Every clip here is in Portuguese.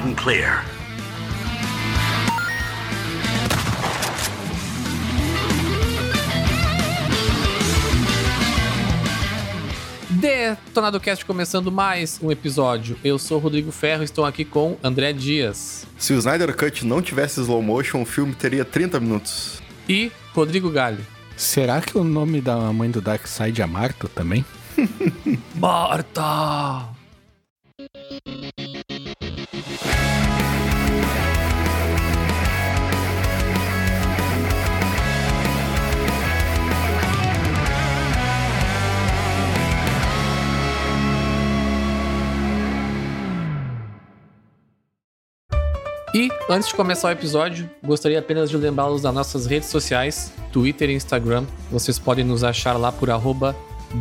Loud and clear. Detonado Cast começando mais um episódio. Eu sou o Rodrigo Ferro, estou aqui com André Dias Se o Snyder Cut não tivesse slow motion, o filme teria 30 minutos. e Rodrigo Galho. Será que o nome da mãe do Darkseid é Marta também? Marta! E antes de começar o episódio, gostaria apenas de lembrá-los das nossas redes sociais, Twitter e Instagram. Vocês podem nos achar lá por arroba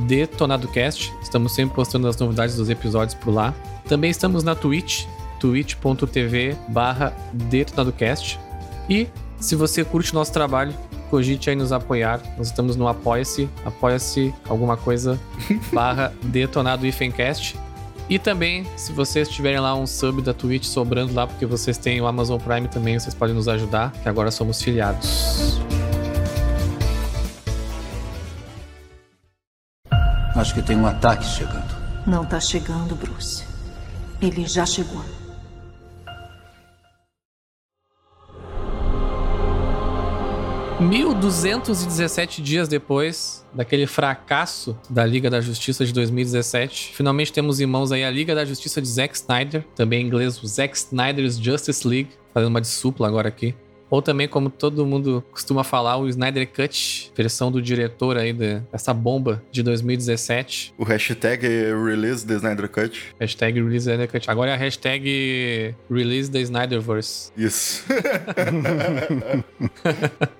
DetonadoCast. Estamos sempre postando as novidades dos episódios por lá. Também estamos na Twitch, twitch.tv barra DetonadoCast. E se você curte o nosso trabalho, cogite aí nos apoiar. Nós estamos no Apoia-se, apoia-se alguma coisa, barra Detonado Ifencast. E também, se vocês tiverem lá um sub da Twitch sobrando lá, porque vocês têm o Amazon Prime também, vocês podem nos ajudar, que agora somos filiados. Acho que tem um ataque chegando. Não tá chegando, Bruce. Ele já chegou. 1.217 dias depois daquele fracasso da Liga da Justiça de 2017, finalmente temos em mãos aí a Liga da Justiça de Zack Snyder, também em inglês o Zack Snyder's Justice League, fazendo uma de supla agora aqui. Ou também, como todo mundo costuma falar, o Snyder Cut, versão do diretor aí dessa bomba de 2017. O hashtag é Release the Snyder Cut. Hashtag Release the Snyder Cut. Agora é a hashtag Release the Snyderverse. Isso.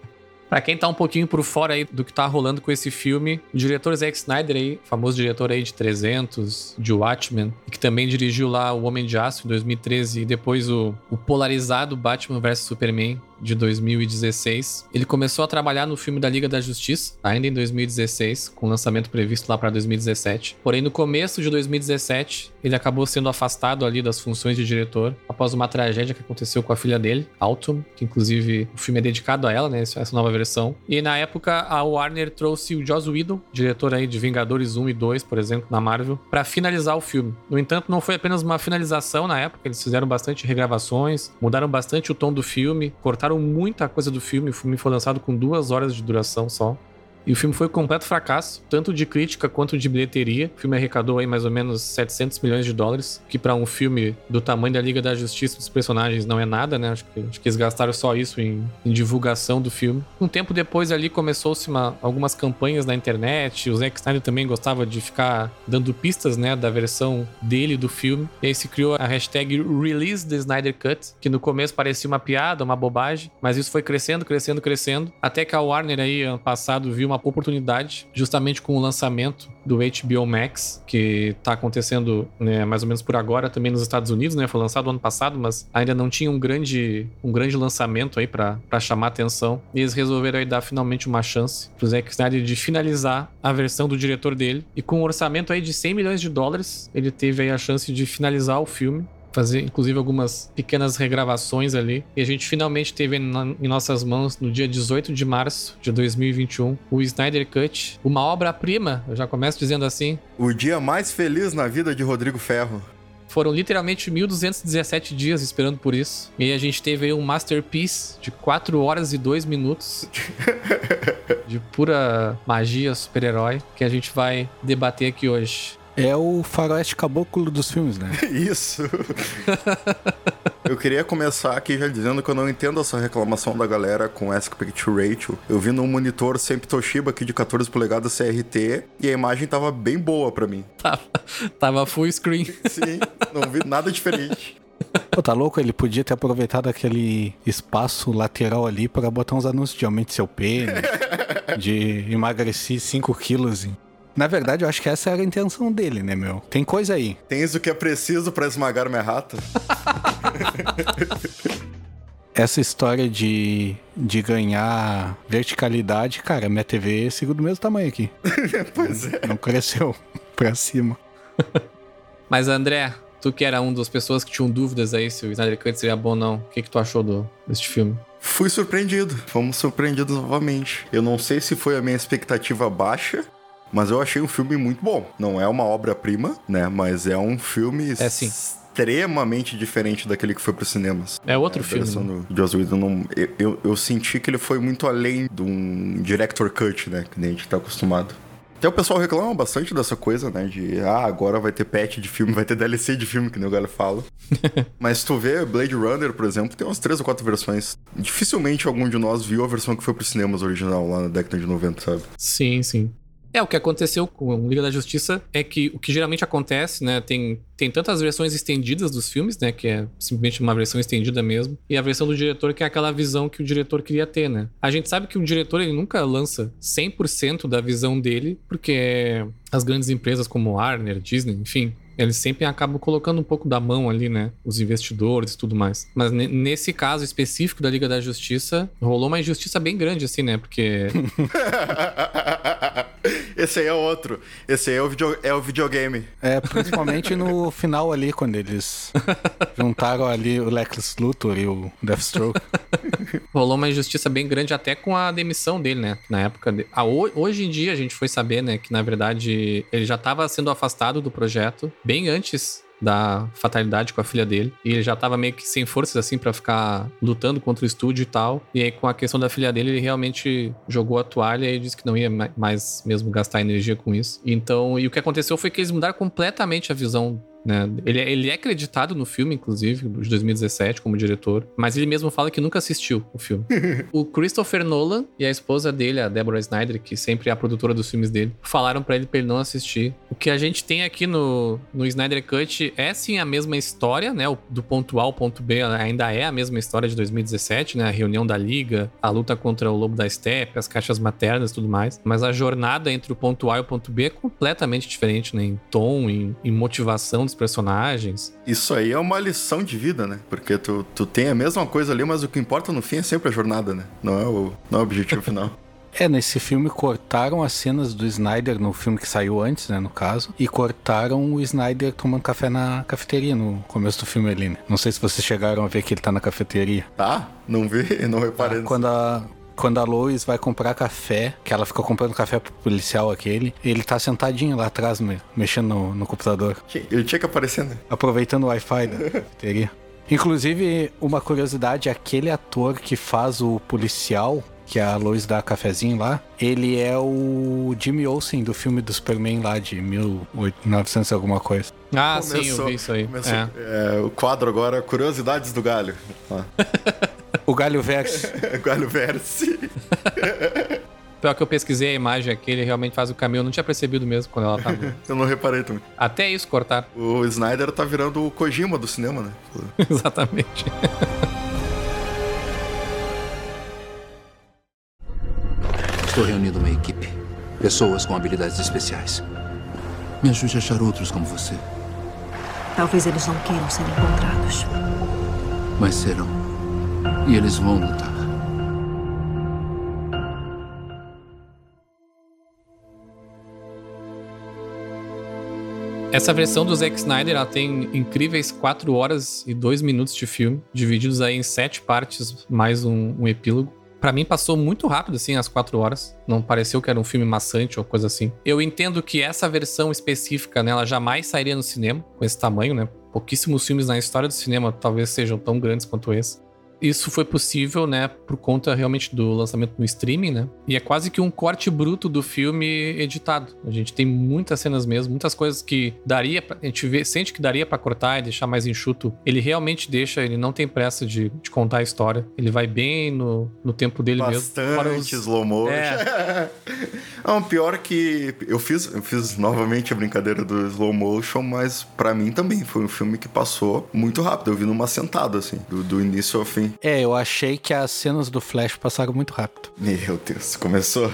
Pra quem tá um pouquinho por fora aí do que tá rolando com esse filme, o diretor Zack Snyder aí, famoso diretor aí de 300, de Watchmen, que também dirigiu lá O Homem de Aço em 2013 e depois o, o polarizado Batman vs Superman de 2016. Ele começou a trabalhar no filme da Liga da Justiça, ainda em 2016, com lançamento previsto lá para 2017. Porém, no começo de 2017, ele acabou sendo afastado ali das funções de diretor após uma tragédia que aconteceu com a filha dele, Autumn, que inclusive o filme é dedicado a ela, né, essa nova versão. E na época, a Warner trouxe o Joss Whedon, diretor aí de Vingadores 1 e 2, por exemplo, na Marvel, para finalizar o filme. No entanto, não foi apenas uma finalização na época, eles fizeram bastante regravações, mudaram bastante o tom do filme, cortaram muita coisa do filme. O filme foi lançado com duas horas de duração só. E o filme foi um completo fracasso, tanto de crítica quanto de bilheteria. O filme arrecadou aí mais ou menos 700 milhões de dólares, que para um filme do tamanho da Liga da Justiça dos personagens não é nada, né? Acho que, acho que eles gastaram só isso em, em divulgação do filme. Um tempo depois ali começou-se uma- algumas campanhas na internet. O Zack Snyder também gostava de ficar dando pistas, né, da versão dele do filme. E aí se criou a hashtag Release the Snyder Cut, que no começo parecia uma piada, uma bobagem, mas isso foi crescendo, crescendo, crescendo, até que a Warner aí ano passado viu uma oportunidade, justamente com o lançamento do HBO Max, que tá acontecendo né, mais ou menos por agora também nos Estados Unidos, né? Foi lançado ano passado, mas ainda não tinha um grande, um grande lançamento aí para chamar atenção. E eles resolveram aí dar finalmente uma chance pro Zack Snyder de finalizar a versão do diretor dele. E com um orçamento aí de 100 milhões de dólares, ele teve aí a chance de finalizar o filme fazer inclusive algumas pequenas regravações ali. E a gente finalmente teve em nossas mãos no dia 18 de março de 2021 o Snyder Cut, uma obra-prima, eu já começo dizendo assim. O dia mais feliz na vida de Rodrigo Ferro. Foram literalmente 1217 dias esperando por isso. E a gente teve aí um masterpiece de 4 horas e 2 minutos de pura magia super-herói que a gente vai debater aqui hoje. É o faroeste caboclo dos filmes, né? Isso. eu queria começar aqui já dizendo que eu não entendo essa reclamação da galera com Aspect Ratio. Eu vi num monitor sempre Toshiba aqui de 14 polegadas CRT e a imagem tava bem boa pra mim. Tava, tava full screen. Sim, não vi nada diferente. Pô, tá louco? Ele podia ter aproveitado aquele espaço lateral ali pra botar uns anúncios de aumente seu pênis, de emagrecer 5 quilos. Na verdade, eu acho que essa era a intenção dele, né, meu? Tem coisa aí. Tens o que é preciso pra esmagar minha rata? Essa história de, de ganhar verticalidade, cara, minha TV é segundo o mesmo tamanho aqui. pois é. Não cresceu pra cima. Mas André, tu que era uma das pessoas que tinham dúvidas aí se o Snyder Cut seria bom ou não, o que, que tu achou do, deste filme? Fui surpreendido. Fomos surpreendidos novamente. Eu não sei se foi a minha expectativa baixa, mas eu achei um filme muito bom. Não é uma obra-prima, né? Mas é um filme É, sim. extremamente diferente daquele que foi pros cinemas. É outro a filme. né? do Joss Whedon, não- eu, eu, eu senti que ele foi muito além de um director cut, né? Que nem a gente tá acostumado. Até o pessoal reclama bastante dessa coisa, né? De, ah, agora vai ter patch de filme, vai ter DLC de filme, que nem o galera fala. Mas tu vê Blade Runner, por exemplo, tem umas três ou quatro versões. Dificilmente algum de nós viu a versão que foi pros cinemas original, lá na década de 90, sabe? Sim, sim. É, o que aconteceu com o Liga da Justiça é que o que geralmente acontece, né, tem, tem tantas versões estendidas dos filmes, né, que é simplesmente uma versão estendida mesmo, e a versão do diretor que é aquela visão que o diretor queria ter, né. A gente sabe que o diretor, ele nunca lança 100% da visão dele, porque as grandes empresas como Warner, Disney, enfim, eles sempre acabam colocando um pouco da mão ali, né? Os investidores e tudo mais. Mas ne- nesse caso específico da Liga da Justiça, rolou uma injustiça bem grande, assim, né? Porque Esse aí é outro. Esse aí é o, video- é o videogame. É, principalmente no final ali, quando eles juntaram ali o Lex Luthor e o Deathstroke. rolou uma injustiça bem grande até com a demissão dele, né? Na época. de- Ah, ho- hoje em dia a gente foi saber, né, que na verdade ele já estava sendo afastado do projeto bem antes da fatalidade com a filha dele. E ele já tava meio que sem forças, assim, pra ficar lutando contra o estúdio e tal. E aí, com a questão da filha dele, ele realmente jogou a toalha e disse que não ia ma- mais mesmo gastar energia com isso. Então, e o que aconteceu foi que eles mudaram completamente a visão né? Ele, ele é acreditado no filme, inclusive, de 2017, como diretor, mas ele mesmo fala que nunca assistiu o filme. o Christopher Nolan e a esposa dele, a Deborah Snyder, que sempre é a produtora dos filmes dele, falaram pra ele pra ele não assistir. O que a gente tem aqui no, no Snyder Cut é sim a mesma história, né? Do ponto A ao ponto B ainda é a mesma história de 2017, né? A reunião da Liga, a luta contra o Lobo da Steppe, as caixas maternas e tudo mais. Mas a jornada entre o ponto A e o ponto B é completamente diferente, né? Em tom, em, em motivação dos personagens. Isso aí é uma lição de vida, né? Porque tu, tu tem a mesma coisa ali, mas o que importa no fim é sempre a jornada, né? Não é o, não é o objetivo final. É, nesse filme cortaram as cenas do Snyder no filme que saiu antes, né, no caso, e cortaram o Snyder tomando café na cafeteria no começo do filme ali, né? Não sei se vocês chegaram a ver que ele tá na cafeteria. Tá? Não vi, não reparei. Quando a, quando a Lois vai comprar café, que ela fica comprando café pro policial aquele, ele tá sentadinho lá atrás, me- mexendo no, no computador, Ele tinha que aparecer, né? aproveitando o Wi-Fi da cafeteria. Inclusive, uma curiosidade, aquele ator que faz o policial, que a Lois dá cafezinho lá, ele é o Jimmy Olsen do filme do Superman lá de 1900 e alguma coisa. Ah, sim, eu Começou- vi isso aí. começou- É. é, o quadro agora, Curiosidades do Galho. Ó. O Galho Verso. Galho Verse. Pior que eu pesquisei a imagem aqui, ele realmente faz o caminho. Eu não tinha percebido mesmo quando ela tava. Eu não reparei também. Até isso cortar. O Snyder tá virando o Kojima do cinema, né? Exatamente. Estou reunindo uma equipe. Pessoas com habilidades especiais. Me ajude a achar outros como você. Talvez eles não queiram ser encontrados. Mas serão. E eles vão lutar. Essa versão do Zack Snyder, ela tem incríveis 4 horas e 2 minutos de filme, divididos aí em 7 partes, mais um, um epílogo. Pra mim passou muito rápido, assim, as 4 horas. Não pareceu que era um filme maçante ou coisa assim. Eu entendo que essa versão específica, né, ela jamais sairia no cinema, com esse tamanho, né? Pouquíssimos filmes na história do cinema talvez sejam tão grandes quanto esse. Isso foi possível, né, por conta realmente do lançamento no streaming, né? E é quase que um corte bruto do filme editado. A gente tem muitas cenas mesmo, muitas coisas que daria pra, a gente vê, sente que daria pra cortar e deixar mais enxuto. Ele realmente deixa, ele não tem pressa de, de contar a história. Ele vai bem no, no tempo dele mesmo. Fora Bastante os- slow motion. É. Não, pior que eu fiz, eu fiz novamente a brincadeira do slow motion, mas pra mim também foi um filme que passou muito rápido. Eu vi numa sentada, assim, do, do início ao fim. É, eu achei que as cenas do Flash passaram muito rápido. Meu Deus, começou.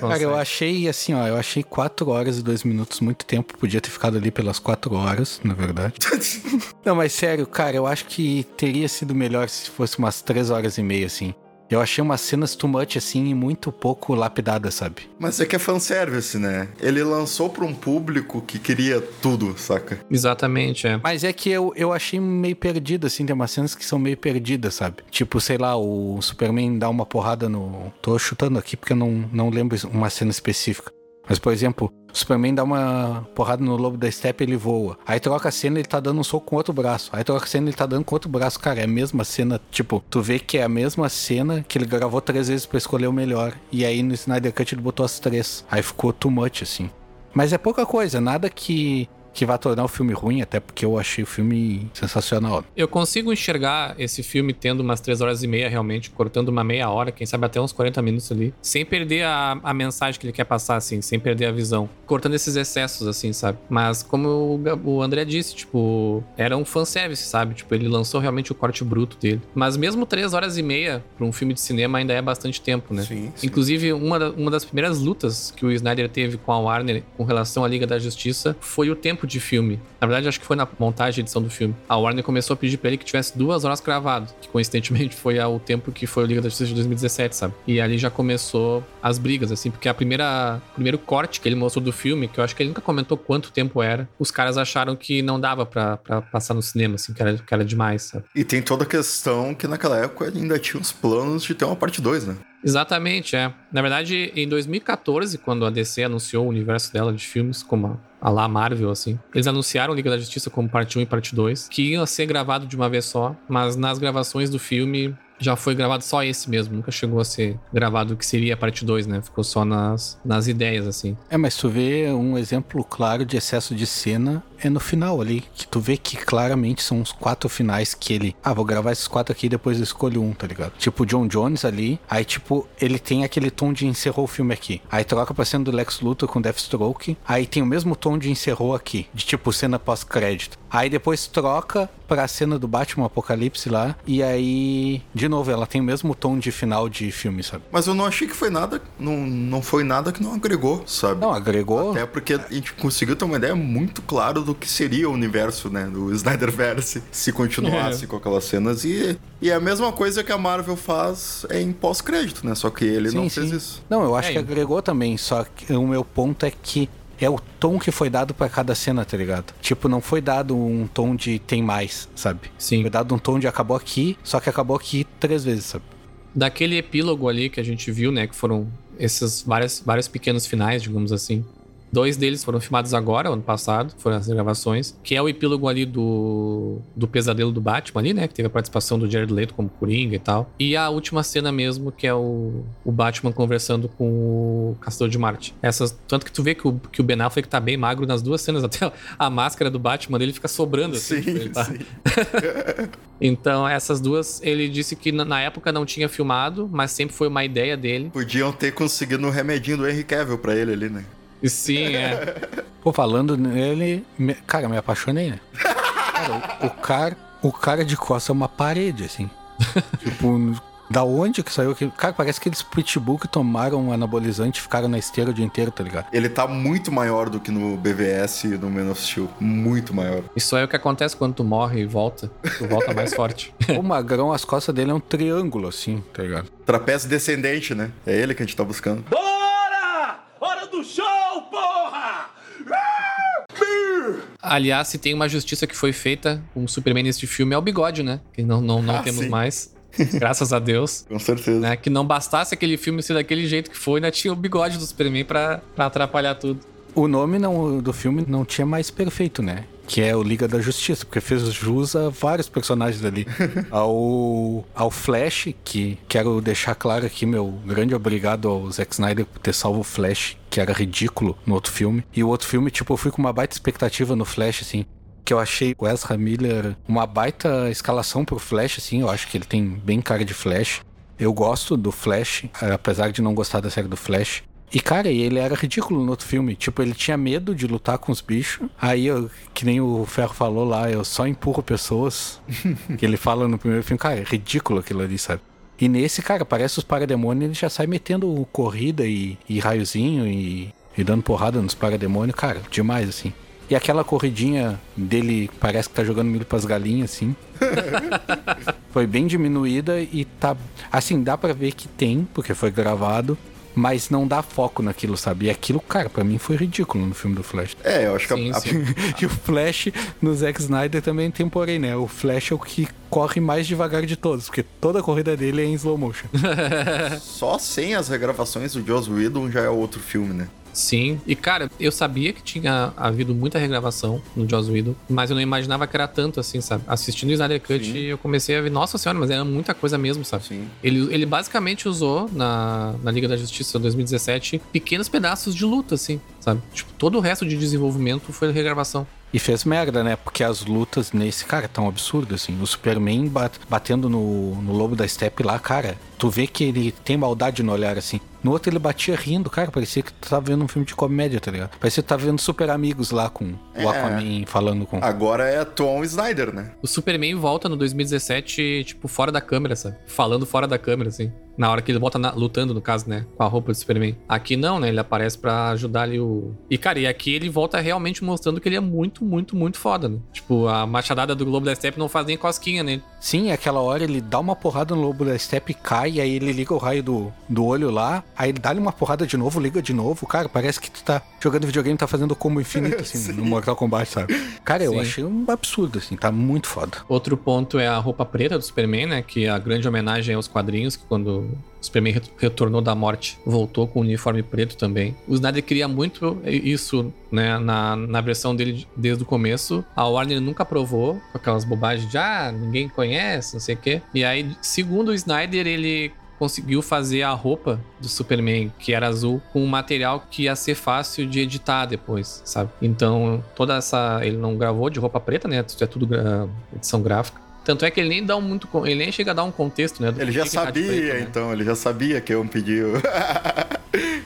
Cara, eu achei assim, ó, eu achei 4 horas e 2 minutos muito tempo. Podia ter ficado ali pelas 4 horas, na verdade. Não, mas sério, cara, eu acho que teria sido melhor se fosse umas 3 horas e meia, assim. Eu achei umas cenas too much, assim, e muito pouco lapidadas, sabe? Mas é que é fanservice, né? Ele lançou pra um público que queria tudo, saca? Exatamente, é. Mas é que eu, eu achei meio perdido, assim, tem umas cenas que são meio perdidas, sabe? Tipo, sei lá, o Superman dá uma porrada no. Tô chutando aqui porque eu não, não lembro uma cena específica. Mas, por exemplo, Superman dá uma porrada no lobo da steppe ele voa. Aí troca a cena ele tá dando um soco com outro braço. Aí troca a cena ele tá dando com outro braço. Cara, é a mesma cena. Tipo, tu vê que é a mesma cena que ele gravou três vezes pra escolher o melhor. E aí no Snyder Cut ele botou as três. Aí ficou too much, assim. Mas é pouca coisa, nada que, que vá tornar o filme ruim, até porque eu achei o filme sensacional. Eu consigo enxergar esse filme tendo umas 3 horas e meia, realmente, cortando uma meia hora, quem sabe até uns 40 minutos ali, sem perder a, a mensagem que ele quer passar, assim, sem perder a visão. Cortando esses excessos, assim, sabe? Mas como o, o André disse, tipo, era um fanservice, sabe? Tipo, ele lançou realmente o corte bruto dele. Mas mesmo 3 horas e meia pra um filme de cinema ainda é bastante tempo, né? Sim, sim. Inclusive, uma, da- uma das primeiras lutas que o Snyder teve com a Warner com relação à Liga da Justiça foi o tempo de filme. Na verdade, acho que foi na montagem e edição do filme. A Warner começou a pedir pra ele que tivesse duas horas cravado, que coincidentemente foi a- o tempo que foi o Liga da Justiça de 2017, sabe? E ali já começou as brigas, assim, porque a primeira o primeiro corte que ele mostrou do filme, que eu acho que ele nunca comentou quanto tempo era, os caras acharam que não dava pra, pra passar no cinema, assim, que era, que era demais, sabe? E tem toda a questão que naquela época ainda tinha os planos de ter uma parte 2, né? Exatamente, é. Na verdade, em 2014, quando a DC anunciou o universo dela de filmes, como a, lá Marvel, assim, eles anunciaram Liga da Justiça como parte 1 e parte 2, que ia ser gravado de uma vez só, mas nas gravações do filme já foi gravado só esse mesmo, nunca chegou a ser gravado o que seria a parte 2, né? Ficou só nas, nas ideias, assim. É, mas tu vê um exemplo claro de excesso de cena é no final ali, que tu vê que claramente são os quatro finais que ele, ah, vou gravar esses quatro aqui e depois eu escolho um, tá ligado? Tipo o John Jones ali, aí tipo, ele tem aquele tom de encerrou o filme aqui. Aí troca pra cena do Lex Luthor com Deathstroke, aí tem o mesmo tom de encerrou aqui, de tipo cena pós-crédito. Aí depois troca pra cena do Batman Apocalipse lá, e aí, de novo, ela tem o mesmo tom de final de filme, sabe? Mas eu não achei que foi nada. Não, não foi nada que não agregou, sabe? Não, agregou. Até porque a gente conseguiu ter uma ideia muito clara do que seria o universo, né? Do Snyderverse, se continuasse É. com aquelas cenas. E, e a mesma coisa que a Marvel faz é em pós-crédito, né? Só que ele não fez isso. Não, eu acho É, que agregou também, só que o meu ponto é que é o tom que foi dado pra cada cena, tá ligado? Tipo, não foi dado um tom de tem mais, sabe? Sim. Foi dado um tom de acabou aqui, só que acabou aqui três vezes, sabe? Daquele epílogo ali que a gente viu, né? Que foram esses vários, vários pequenos finais, digamos assim. Dois deles foram filmados agora, ano passado, foram as gravações, que é o epílogo ali do, do pesadelo do Batman ali, né? Que teve a participação do Jared Leto como Coringa e tal. E a última cena mesmo, que é o, o Batman conversando com o Castor de Marte. Essas, tanto que tu vê que o, que o Ben Affleck tá bem magro nas duas cenas, até a máscara do Batman dele fica sobrando assim. Sim, ele tá- sim. Então, essas duas, ele disse que na- na época não tinha filmado, mas sempre foi uma ideia dele. Podiam ter conseguido um remedinho do Henry Cavill pra ele ali, né? E sim, é. Pô, falando nele, me- cara, me apaixonei, né? Cara, o, o cara, o cara de costa é uma parede, assim. tipo, da onde que saiu aquilo? Cara, parece que eles pitbull que tomaram um anabolizante e ficaram na esteira o dia inteiro, tá ligado? Ele tá muito maior do que no BVS e no Man of Steel. Muito maior. Isso aí é o que acontece quando tu morre e volta. Tu volta mais forte. O magrão, as costas dele é um triângulo, assim, tá ligado? Trapézio descendente, né? É ele que a gente tá buscando. Bora! Do show, porra! Aliás, se tem uma justiça que foi feita com o Superman neste filme é o bigode, né? Que não, não, não Ah, temos sim. mais. Graças a Deus. Com certeza. Né? Que não bastasse aquele filme ser daquele jeito que foi, ainda tinha o bigode do Superman pra, pra atrapalhar tudo. O nome não, do filme não tinha mais perfeito, né? Que é o Liga da Justiça, porque fez jus a vários personagens ali. ao, ao Flash, que quero deixar claro aqui meu grande obrigado ao Zack Snyder por ter salvo o Flash, que era ridículo no outro filme. E o outro filme, tipo, eu fui com uma baita expectativa no Flash, assim. Que eu achei o Ezra Miller uma baita escalação pro Flash, assim. Eu acho que ele tem bem cara de Flash. Eu gosto do Flash, apesar de não gostar da série do Flash. E, cara, ele era ridículo no outro filme. Tipo, ele tinha medo de lutar com os bichos. Aí, eu, que nem o Ferro falou lá, eu só empurro pessoas. que ele fala no primeiro filme. Cara, é ridículo aquilo ali, sabe? E nesse, cara, parece os parademônios, ele já sai metendo corrida e, e raiozinho e, e dando porrada nos parademônios, cara, demais, assim. E aquela corridinha dele parece que tá jogando milho pras galinhas, assim. foi bem diminuída e tá. Assim, dá pra ver que tem, porque foi gravado, mas não dá foco naquilo, sabe? E aquilo, cara, pra mim foi ridículo no filme do Flash. É, eu acho que Sim, a, a- sim. e o Flash no Zack Snyder também tem porém, né? O Flash é o que corre mais devagar de todos, porque toda a corrida dele é em slow motion. só sem as regravações do Joss Whedon já é outro filme, né? Sim. E, cara, eu sabia que tinha havido muita regravação no Joss Whedon, mas eu não imaginava que era tanto assim, sabe? Assistindo o Snyder Cut, Sim. eu comecei a ver, nossa senhora, mas era muita coisa mesmo, sabe? Sim. Ele, ele basicamente usou na, na Liga da Justiça 2017 pequenos pedaços de luta, assim, sabe? Tipo, todo o resto de desenvolvimento foi regravação. E fez merda, né? Porque as lutas nesse, cara, tão absurdas, assim. O Superman bat- batendo no, no lobo da Steppe lá, cara, tu vê que ele tem maldade no olhar, assim. No outro ele batia rindo, cara, parecia que tu tava vendo um filme de comédia, tá ligado? Parecia que tu tava vendo Super Amigos lá com É. o Aquaman falando com... Agora é Tom Snyder, né? O Superman volta no 2017, tipo, fora da câmera, sabe? Falando fora da câmera, assim. Na hora que ele volta na- lutando, no caso, né? Com a roupa do Superman. Aqui não, né? Ele aparece pra ajudar ali o. E, cara, e aqui ele volta realmente mostrando que ele é muito, muito, muito foda, né? Tipo, a machadada do Globo da Steppe não faz nem cosquinha nele. Sim, aquela hora ele dá uma porrada no lobo da Steppe, cai, aí ele liga o raio do, do olho lá, aí ele dá-lhe uma porrada de novo, liga de novo, cara, parece que tu tá jogando videogame, tá fazendo combo infinito, assim, no Mortal Kombat, sabe? Cara, eu Sim. achei um absurdo, assim, tá muito foda. Outro ponto é a roupa preta do Superman, né? Que é a grande homenagem aos quadrinhos, que quando Superman ret- retornou da morte, voltou com o uniforme preto também. O Snyder queria muito isso, né? Na, na versão dele desde o começo. A Warner nunca aprovou, com aquelas bobagens de, ah, ninguém conhece, não sei o quê. E aí, segundo o Snyder, ele conseguiu fazer a roupa do Superman, que era azul, com um material que ia ser fácil de editar depois, sabe? Então, toda essa. Ele não gravou de roupa preta, né? É tudo edição gráfica. Tanto é que ele nem dá um muito. Ele nem chega a dar um contexto, né? Ele já tá sabia, preto, né? então, ele já sabia que eu pedi. o-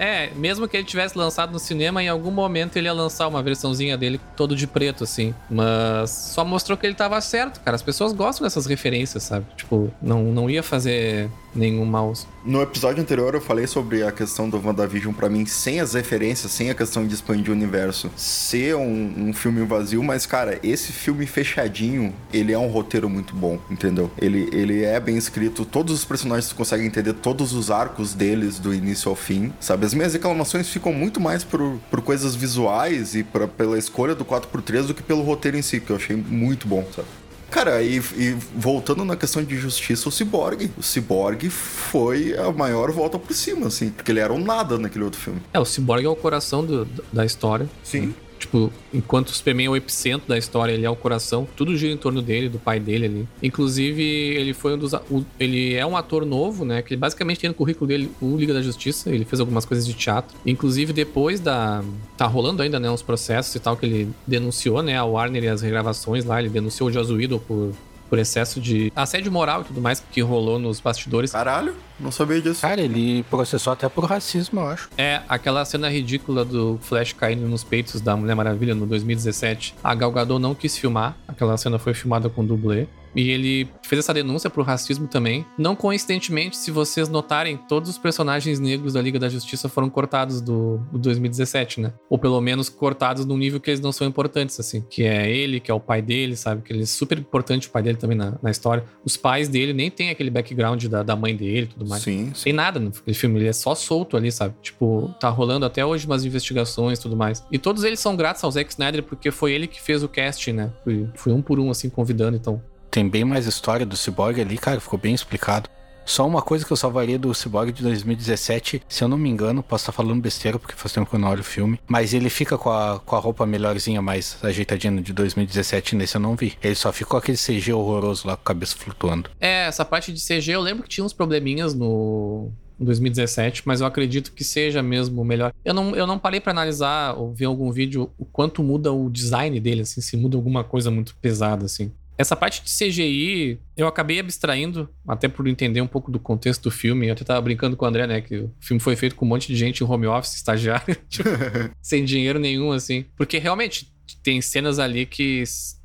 É, mesmo que ele tivesse lançado no cinema, em algum momento ele ia lançar uma versãozinha dele todo de preto, assim. Mas só mostrou que ele tava certo, cara. As pessoas gostam dessas referências, sabe? Tipo, não, não ia fazer nenhum mal. No episódio anterior eu falei sobre a questão do WandaVision pra mim, sem as referências, sem a questão de expandir o universo, ser um, um filme vazio, mas cara, esse filme fechadinho, ele é um roteiro muito bom, entendeu? Ele, ele é bem escrito, todos os personagens tu consegue entender todos os arcos deles do início ao fim, sabe? As minhas reclamações ficam muito mais por, por coisas visuais e pra, pela escolha do 4x3 do que pelo roteiro em si, que eu achei muito bom, sabe? Cara, e, e voltando na questão de justiça, o Cyborg. O Cyborg foi a maior volta por cima, assim, porque ele era um nada naquele outro filme. É, o Cyborg é o coração do- da história. Sim. Tipo, enquanto o Superman é o epicentro da história, ele é o coração, tudo gira em torno dele, do pai dele ali. Inclusive, ele foi um dos. o- ele é um ator novo, né? Que basicamente tem no currículo dele o Liga da Justiça, ele fez algumas coisas de teatro. Inclusive, depois da. Tá rolando ainda, né? Uns processos e tal que ele denunciou, né? A Warner e as regravações lá, ele denunciou o Joss por. Por excesso de assédio moral e tudo mais que rolou nos bastidores. Caralho, não sabia disso. Cara, ele processou até por racismo, eu acho. É, aquela cena ridícula do Flash caindo nos peitos da Mulher Maravilha no 2017. A Gal Gadot não quis filmar. Aquela cena foi filmada com dublê. E ele fez essa denúncia pro racismo também. Não coincidentemente, se vocês notarem, todos os personagens negros da Liga da Justiça foram cortados do, do 2017, né? Ou pelo menos cortados num nível que eles não são importantes, assim. Que é ele, que é o pai dele, sabe? Que ele é super importante, o pai dele também na, na história. Os pais dele nem tem aquele background da, da mãe dele e tudo mais. Sim, Sem nada no filme, ele é só solto ali, sabe? Tipo, tá rolando até hoje umas investigações e tudo mais. E todos eles são gratos ao Zack Snyder porque foi ele que fez o casting, né? Foi um por um, assim, convidando, então. Tem bem mais história do Cyborg ali, cara, ficou bem explicado. Só uma coisa que eu salvaria do Cyborg de 2017, se eu não me engano, posso estar falando besteira porque faz tempo que eu não olho o filme, mas ele fica com a, com a roupa melhorzinha, mais ajeitadinha de 2017, nesse eu não vi. Ele só ficou aquele CG horroroso lá com a cabeça flutuando. É, essa parte de CG, eu lembro que tinha uns probleminhas no. em 2017, mas eu acredito que seja mesmo melhor. Eu não, eu não parei pra analisar ou ver algum vídeo o quanto muda o design dele, assim, se muda alguma coisa muito pesada, assim. Essa parte de CGI, eu acabei abstraindo, até por entender um pouco do contexto do filme. Eu até tava brincando com o André, né? Que o filme foi feito com um monte de gente em home office, estagiário, tipo, sem dinheiro nenhum, assim. Porque realmente tem cenas ali que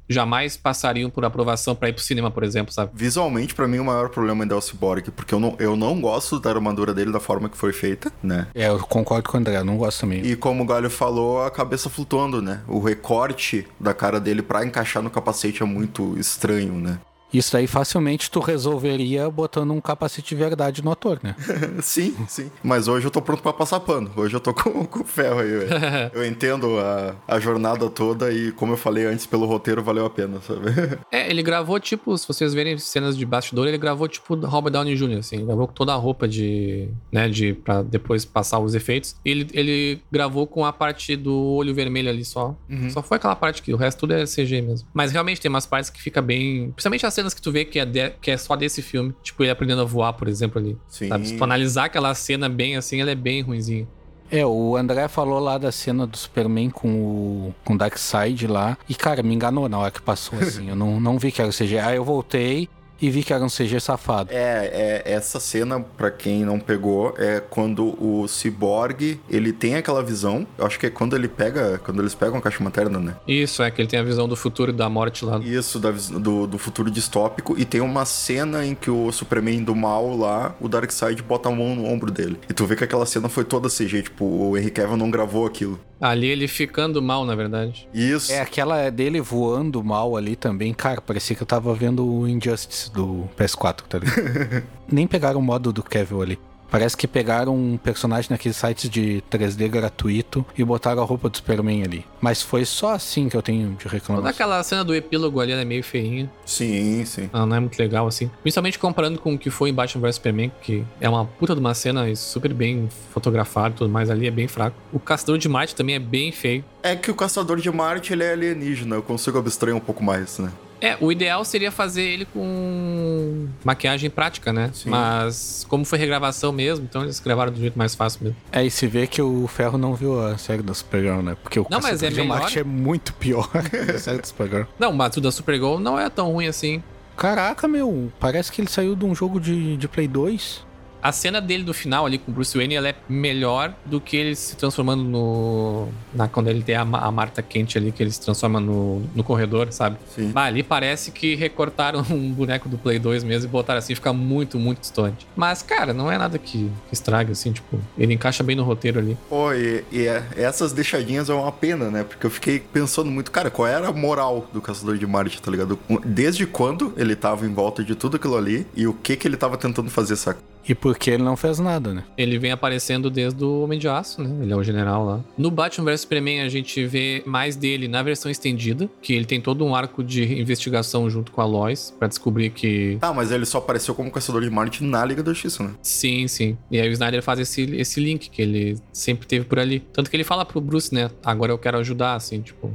jamais passariam por aprovação pra ir pro cinema, por exemplo, sabe? Visualmente, pra mim, o maior problema ainda é o Cyborg, porque eu não, eu não gosto da armadura dele da forma que foi feita, né? É, eu concordo com o André, eu não gosto também. E como o Galho falou, a cabeça flutuando, né? O recorte da cara dele pra encaixar no capacete é muito estranho, né? Isso aí facilmente tu resolveria botando um capacete de verdade no ator, né? sim, sim. Mas hoje eu tô pronto pra passar pano. Hoje eu tô com, com ferro aí, velho. eu entendo a, a jornada toda e, como eu falei antes, pelo roteiro valeu a pena, sabe? É, ele gravou, tipo, se vocês verem cenas de bastidor, ele gravou, tipo, Robert Downey Jr., assim. Ele gravou com toda a roupa de, né, de, pra depois passar os efeitos. Ele, ele gravou com a parte do olho vermelho ali só. Só foi aquela parte que o resto tudo é CG mesmo. Mas realmente tem umas partes que fica bem... Principalmente as cenas que tu vê que é, de- que é só desse filme. Tipo, ele aprendendo a voar, por exemplo, ali. Sim. Sabe? Se tu analisar aquela cena bem assim, ela é bem ruinzinha. É, o André falou lá da cena do Superman com o, com Darkseid lá. E, cara, me enganou na hora que passou, assim. eu não, não vi que era o CG. Aí eu voltei e vi que era um CG safado. É, é, essa cena, pra quem não pegou, é quando o Cyborg, ele tem aquela visão, eu acho que é quando ele pega, quando eles pegam a caixa materna, né? Isso, é que ele tem a visão do futuro e da morte lá. Isso, da do, do futuro distópico, e tem uma cena em que o Superman do mal lá, o Darkseid bota a mão no ombro dele. E tu vê que aquela cena foi toda CG, tipo, o Henry Cavill não gravou aquilo. Ali ele ficando mal, na verdade. Isso. É, aquela dele voando mal ali também, cara, parecia que eu tava vendo o Injustice do PS4, tá ligado? Nem pegaram o modo do Kevin ali. Parece que pegaram um personagem naqueles sites de 3D gratuito e botaram a roupa do Superman ali. Mas foi só assim que eu tenho de Toda reclamação. aquela cena do epílogo ali ela é meio feinha. Sim, sim. Ela não é muito legal, assim. Principalmente comparando com o que foi em Batman vs Superman, que é uma puta de uma cena super bem fotografada e tudo mais. Ali é bem fraco. O Caçador de Marte também é bem feio. É que o Caçador de Marte, ele é alienígena, eu consigo abstrair um pouco mais, né? É, o ideal seria fazer ele com maquiagem prática, né? Sim. Mas como foi regravação mesmo, então eles gravaram do jeito mais fácil mesmo. É, e se vê que o Ferro não viu a série do Supergirl, né? Porque o Não, mas é melhor. É muito pior a série do Supergirl. Não, mas o da Supergirl não é tão ruim assim. Caraca, meu, parece que ele saiu de um jogo de, de Play 2. A cena dele do final ali com o Bruce Wayne, ela é melhor do que ele se transformando no... Na, quando ele tem a, a Marta quente ali, que ele se transforma no, no corredor, sabe? Sim. Bah, ali parece que recortaram um boneco do Play 2 mesmo e botaram assim, fica muito, muito distante. Mas, cara, não é nada que, que estrague, assim, tipo, ele encaixa bem no roteiro ali. Pô, e, e é- essas deixadinhas é uma pena, né? Porque eu fiquei pensando muito, cara, qual era a moral do Caçador de Marte, tá ligado? Desde quando ele tava em volta de tudo aquilo ali e o que que ele tava tentando fazer, saca? E porque ele não fez nada, né? Ele vem aparecendo desde o Homem de Aço, né? Ele é o general lá. No Batman vs Superman, a gente vê mais dele na versão estendida, que ele tem todo um arco de investigação junto com a Lois, pra descobrir que. Tá, mas ele só apareceu como Caçador de Marte na Liga da Justiça, né? Sim, sim. E aí o Snyder faz esse, esse link que ele sempre teve por ali. Tanto que ele fala pro Bruce, né? Agora eu quero ajudar, assim, tipo.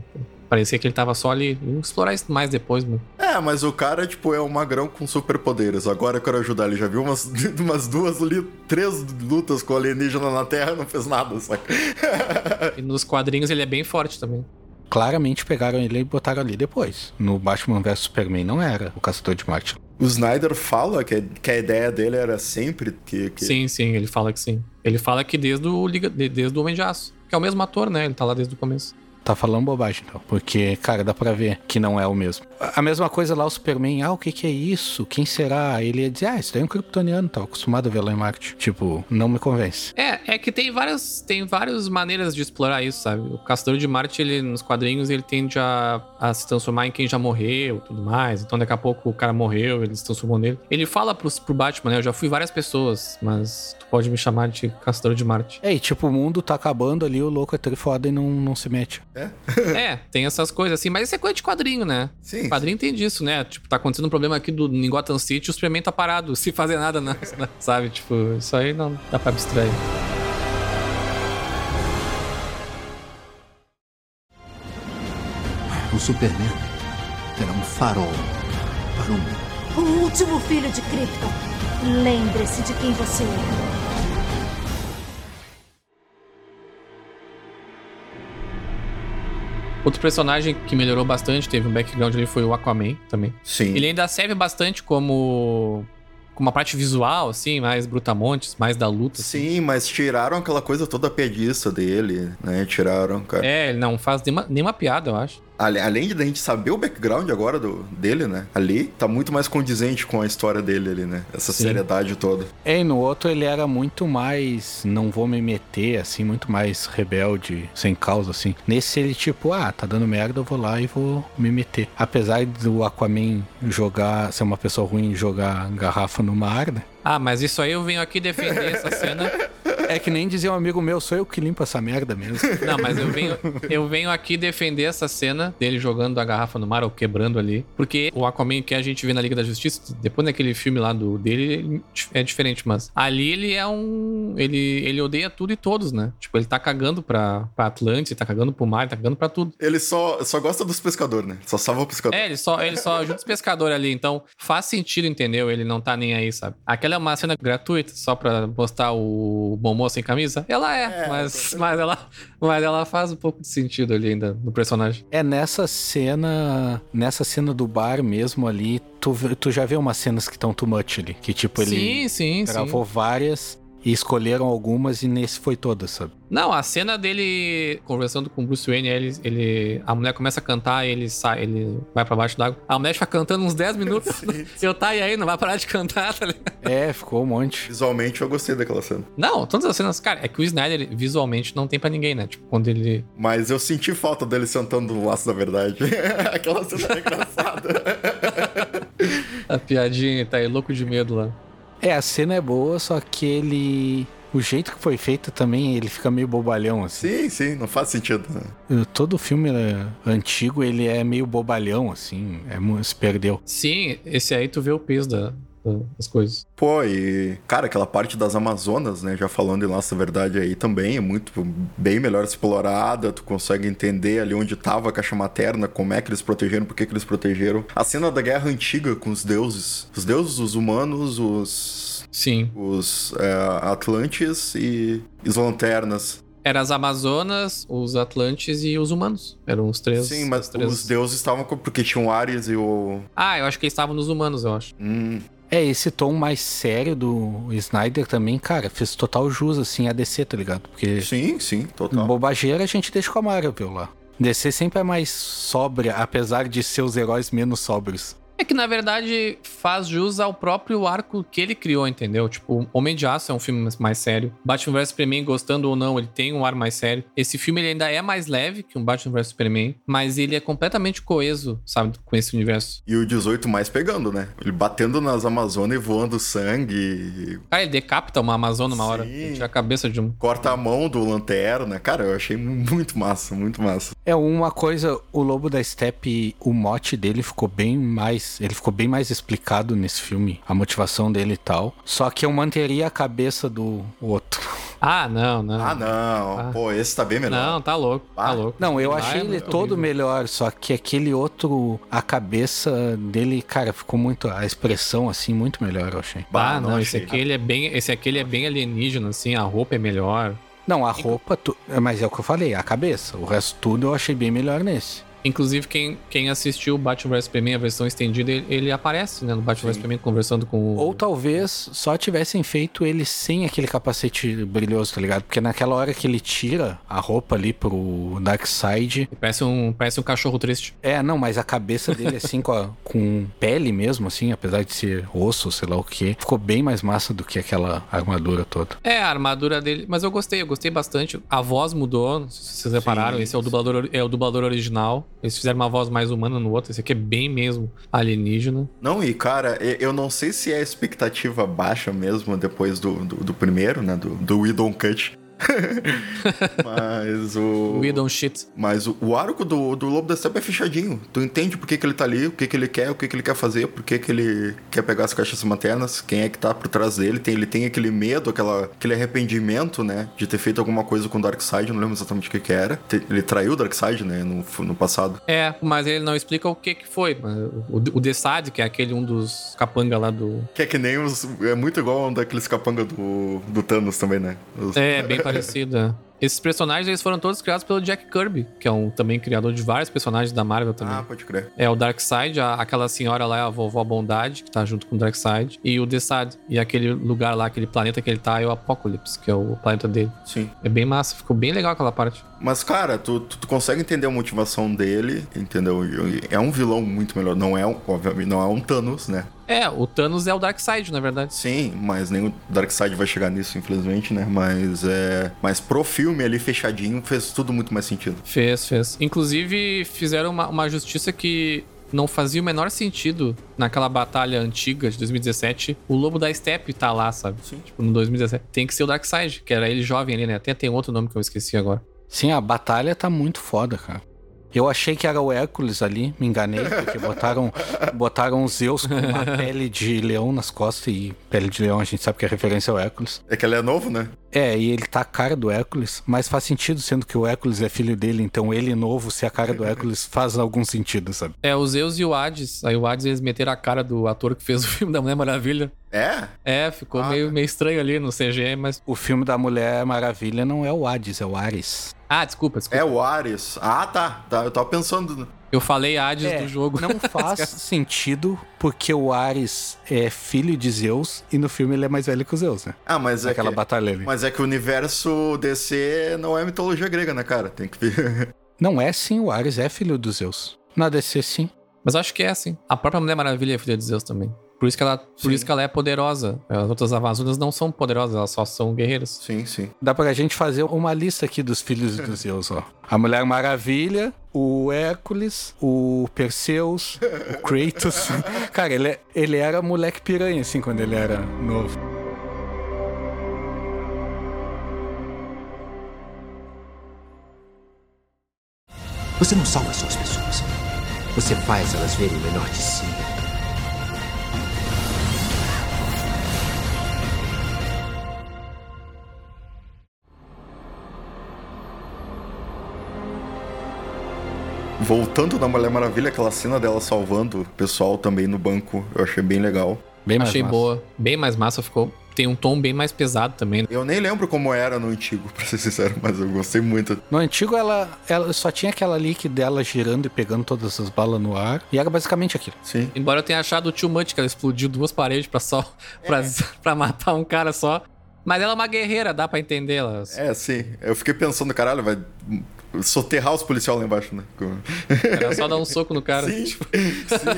Parecia que ele tava só ali. Vamos explorar isso mais depois, mano. É, mas o cara, tipo, é um magrão com superpoderes. Agora eu quero ajudar. Ele já viu umas, umas duas, três lutas com alienígena na Terra, não fez nada, saca? E nos quadrinhos ele é bem forte também. Claramente pegaram ele e botaram ali depois. No Batman vs Superman não era o Caçador de Marte. O Snyder fala que, que a ideia dele era sempre que. que... Sim, sim, ele fala que sim. Ele fala que desde o, desde o Homem de Aço. Que é o mesmo ator, né? Ele tá lá desde o começo. Tá falando bobagem, então. Porque, cara, dá pra ver que não é o mesmo. A mesma coisa lá, o Superman, ah, o que que é isso? Quem será? Ele ia dizer, ah, isso daí é um kryptoniano, tá acostumado a ver lá em Marte. Tipo, não me convence. É, é que tem várias, tem várias maneiras de explorar isso, sabe? O Caçador de Marte, ele, nos quadrinhos, ele tende a, a se transformar em quem já morreu e tudo mais. Então, daqui a pouco o cara morreu, ele se transformou nele. Ele fala pros, pro Batman, né? Eu já fui várias pessoas, mas tu pode me chamar de Caçador de Marte. É, e tipo, o mundo tá acabando ali, o louco é trifoda e não, não se mete. é, tem essas coisas assim, mas isso é coisa de quadrinho, né? Sim. Quadrinho tem disso, né? Tipo, tá acontecendo um problema aqui do, em Gotham City, o Superman tá parado, se fazer nada, não, sabe? Tipo, isso aí não dá pra abstrair. O Superman terá um farol para o mundo. O último filho de Krypton. Lembre-se de quem você é. Outro personagem que melhorou bastante, teve um background ali, foi o Aquaman também. Sim. Ele ainda serve bastante como, como uma parte visual, assim, mais brutamontes, mais da luta. assim. Sim, mas tiraram aquela coisa toda piadista dele, né? Tiraram, cara. É, ele não faz nenhuma, nenhuma piada, eu acho. Além de a gente saber o background agora do, dele, né? Ali, tá muito mais condizente com a história dele ali, né? Essa Sim. seriedade toda. É, e no outro ele era muito mais. Não vou me meter, assim, muito mais rebelde, sem causa, assim. Nesse ele, tipo, ah, tá dando merda, eu vou lá e vou me meter. Apesar do Aquaman jogar, ser uma pessoa ruim jogar garrafa no mar, né? Ah, mas isso aí eu venho aqui defender essa cena. É que nem dizia um amigo meu, sou eu que limpo essa merda mesmo. Não, mas eu venho, eu venho aqui defender essa cena dele jogando a garrafa no mar ou quebrando ali. Porque o Aquaman que a gente vê na Liga da Justiça, depois daquele filme lá do dele, é diferente, mas ali ele é um. Ele, ele odeia tudo e todos, né? Tipo, ele tá cagando pra, pra Atlântica, tá cagando pro mar, tá cagando pra tudo. Ele só, só gosta dos pescadores, né? Só salva o pescador. É, ele só, ele só ajuda os pescadores ali, então faz sentido, entendeu? Ele não tá nem aí, sabe? Aquela é uma cena gratuita, só pra mostrar o Momô sem camisa? Ela é, É, mas, mas, ela, mas ela faz um pouco de sentido ali ainda no personagem. É nessa cena. Nessa cena do bar mesmo ali, tu, tu já vê umas cenas que estão too much ali. Que tipo, ele sim, sim, sim. gravou várias e escolheram algumas e nesse foi todas, sabe? Não, a cena dele conversando com o Bruce Wayne, ele, ele, a mulher começa a cantar, ele sai, ele vai pra baixo d'água. A mulher fica cantando uns 10 minutos. Eu tá e aí, não vai parar de cantar, tá ligado? É, ficou um monte. Visualmente eu gostei daquela cena. Não, todas as cenas, cara, é que o Snyder visualmente não tem pra ninguém, né? Tipo, quando ele Mas eu senti falta dele sentando no laço da verdade. Aquela cena é engraçada. a piadinha tá aí louco de medo lá. É, a cena é boa, só que ele. O jeito que foi feito também, ele fica meio bobalhão, assim. sim, sim, não faz sentido. né? Todo filme é, antigo, ele é meio bobalhão, assim. É, se perdeu. Sim, esse aí tu vê o peso da, da- das coisas. Pô, e, cara, aquela parte das Amazonas, né? Já falando em da Verdade aí também, é muito bem melhor explorada. Tu consegue entender ali onde tava a caixa materna, como é que eles protegeram, por que, que eles protegeram. A cena da guerra antiga com os deuses. Os deuses, os humanos, os. Sim. Os é, Atlantes e as lanternas. Eram as Amazonas, os Atlantes e os humanos. Eram os três. Sim, mas os três... os deuses estavam porque tinham o Ares e o. Ah, eu acho que eles estavam nos humanos, eu acho. Hum, É, esse tom mais sério do Snyder também, cara, fez total jus, assim, a DC, tá ligado? Porque sim, sim, total. bobageira a gente deixa com a Marvel lá. DC sempre é mais sóbria, apesar de seus heróis menos sóbrios. É que, na verdade, faz jus ao próprio arco que ele criou, entendeu? Tipo, Homem de Aço é um filme mais- sério. Batman vs Superman, gostando ou não, ele tem um ar mais sério. Esse filme ele ainda é mais leve que um Batman vs Superman, mas ele é completamente coeso, sabe, com esse universo. E o 18 mais pegando, né? Ele batendo nas Amazonas e voando sangue. e Cara, ele decapita uma Amazônia uma hora. Sim. Ele tira a cabeça de um. Corta a mão do lanterna. Cara, eu achei muito massa, muito massa. É uma coisa, o Lobo da Steppe, o mote dele ficou bem mais, ele ficou bem mais explicado nesse filme, a motivação dele e tal. Só que eu manteria a cabeça do outro. Ah, não, não. Ah, não. Ah. Pô, esse tá bem melhor. Não, tá louco, tá Ah. louco. Não, eu achei é ele muito todo horrível. melhor, só que aquele outro, a cabeça dele, cara, ficou muito, a expressão assim, muito melhor, eu achei. Bah, Ah, não não, esse achei. aqui ele é bem, esse aqui ele é bem alienígena assim, a roupa é melhor. Não, a roupa, tu- mas é o que eu falei, a cabeça. O resto tudo eu achei bem melhor nesse. Inclusive, quem, quem assistiu o Batman vs Superman, a versão estendida, ele, ele aparece, né, no Batman vs Superman, conversando com o... Ou talvez só tivessem feito ele sem aquele capacete brilhoso, tá ligado? Porque naquela hora que ele tira a roupa ali pro Darkseid. Parece um, parece um cachorro triste. É, não, mas a cabeça dele, assim, com, a- com pele mesmo, assim, apesar de ser osso, sei lá o que, ficou bem mais massa do que aquela armadura toda. É, a armadura dele... Mas eu gostei, eu gostei bastante. A voz mudou, não sei se vocês repararam. Sim, esse é o, dublador, é o dublador original. Eles fizeram uma voz mais humana no outro. Esse aqui é bem mesmo alienígena. Não, e cara, eu não sei se é expectativa baixa mesmo depois do, do, do primeiro, né? Do, do We Don't Cut. Mas o. We don't shit. Mas o, o arco do, do Lobo da Steppe é fechadinho. Tu entende por que, que ele tá ali, o que, que ele quer, o que, que ele quer fazer, por que, que ele quer pegar as caixas maternas, quem é que tá por trás dele. Tem, ele tem aquele medo, aquela, aquele arrependimento, né? De ter feito alguma coisa com o Darkseid, não lembro exatamente o que, que era. Ele traiu o Darkseid, né? No, no passado. É, mas ele não explica o que que foi. O, o Decide, que é aquele um dos capanga lá do... Que é que nem os. É muito igual um daqueles capanga do, do Thanos também, né? Os- É, bem parecida. Esses personagens eles foram todos criados pelo Jack Kirby, que é um também criador de vários personagens da Marvel também. Ah, pode crer. É o Darkseid, a- aquela senhora lá a vovó Bondade, que tá junto com o Darkseid, e o Desad. E aquele lugar lá, aquele planeta que ele tá é o Apocalypse, que é o planeta dele. Sim. É bem massa, ficou bem legal aquela parte. Mas, cara, tu, tu, tu consegue entender a motivação dele, entendeu? É um vilão muito melhor. Não é, um, obviamente, não é um Thanos, né? É, o Thanos é o Darkseid, na verdade. Sim, mas nem o Darkseid vai chegar nisso, infelizmente, né? Mas é. Mas pro filme ali fechadinho fez tudo muito mais sentido. Fez, fez. Inclusive, fizeram uma, uma justiça que não fazia o menor sentido naquela batalha antiga de 2017. O Lobo da Steppe tá lá, sabe? Sim. Tipo, no 2017. Tem que ser o Darkseid, que era ele jovem ali, né? Até tem outro nome que eu esqueci agora. Sim, a batalha tá muito foda, cara. Eu achei que era o Hércules ali, me enganei, porque botaram, botaram o Zeus com uma pele de leão nas costas e pele de leão a gente sabe que é referência ao Hércules. É que ele é novo, né? É, e ele tá a cara do Hércules, mas faz sentido sendo que o Hércules é filho dele, então ele novo ser a cara do Hércules faz algum sentido, sabe? É, o Zeus e o Hades. Aí o Hades eles meteram a cara do ator que fez o filme da Mulher Maravilha. É? É, ficou Ah, meio, tá. meio estranho ali no CG, mas. O filme da Mulher Maravilha não é o Hades, é o Ares. Ah, desculpa, desculpa. É o Ares. Ah, tá. tá. Eu tava pensando. Eu falei Hades É, do jogo. Não faz sentido porque o Ares é filho de Zeus e no filme ele é mais velho que o Zeus, né? Ah, mas é. Aquela que... batalha ali. Mas é que o universo DC não é mitologia grega, né, cara? Tem que ver. Não é sim, o Ares é filho do Zeus. Na DC, sim. Mas acho que é assim. A própria Mulher Maravilha é filha de Zeus também. Por isso que ela, por isso que ela é poderosa. As outras Amazonas não são poderosas, elas só são guerreiras. sim, sim. Dá pra gente fazer uma lista aqui dos filhos do Zeus, ó. A Mulher Maravilha, o Hércules, o Perseus, o Kratos. Cara, ele, é- ele era moleque piranha, assim, quando ele era novo. Você não salva só as pessoas. Você faz elas verem o melhor de si. Voltando na Mulher Maravilha, aquela cena dela salvando o pessoal também no banco, eu achei bem legal. Bem mais Achei massa. boa. Bem mais massa, ficou. Tem um tom bem mais pesado também. né? Eu nem lembro como era no antigo, pra ser sincero, mas eu gostei muito. No antigo, ela, ela só tinha aquela leak dela girando e pegando todas as balas no ar. E era basicamente aquilo. Sim. Embora eu tenha achado too much, que ela explodiu duas paredes pra só. Pra, pra matar um cara só. Mas ela é uma guerreira, dá pra entender ela. É, sim. Eu fiquei pensando, caralho, vai soterrar os policiais lá embaixo, né? Era só dar um soco no cara. Sim, sim,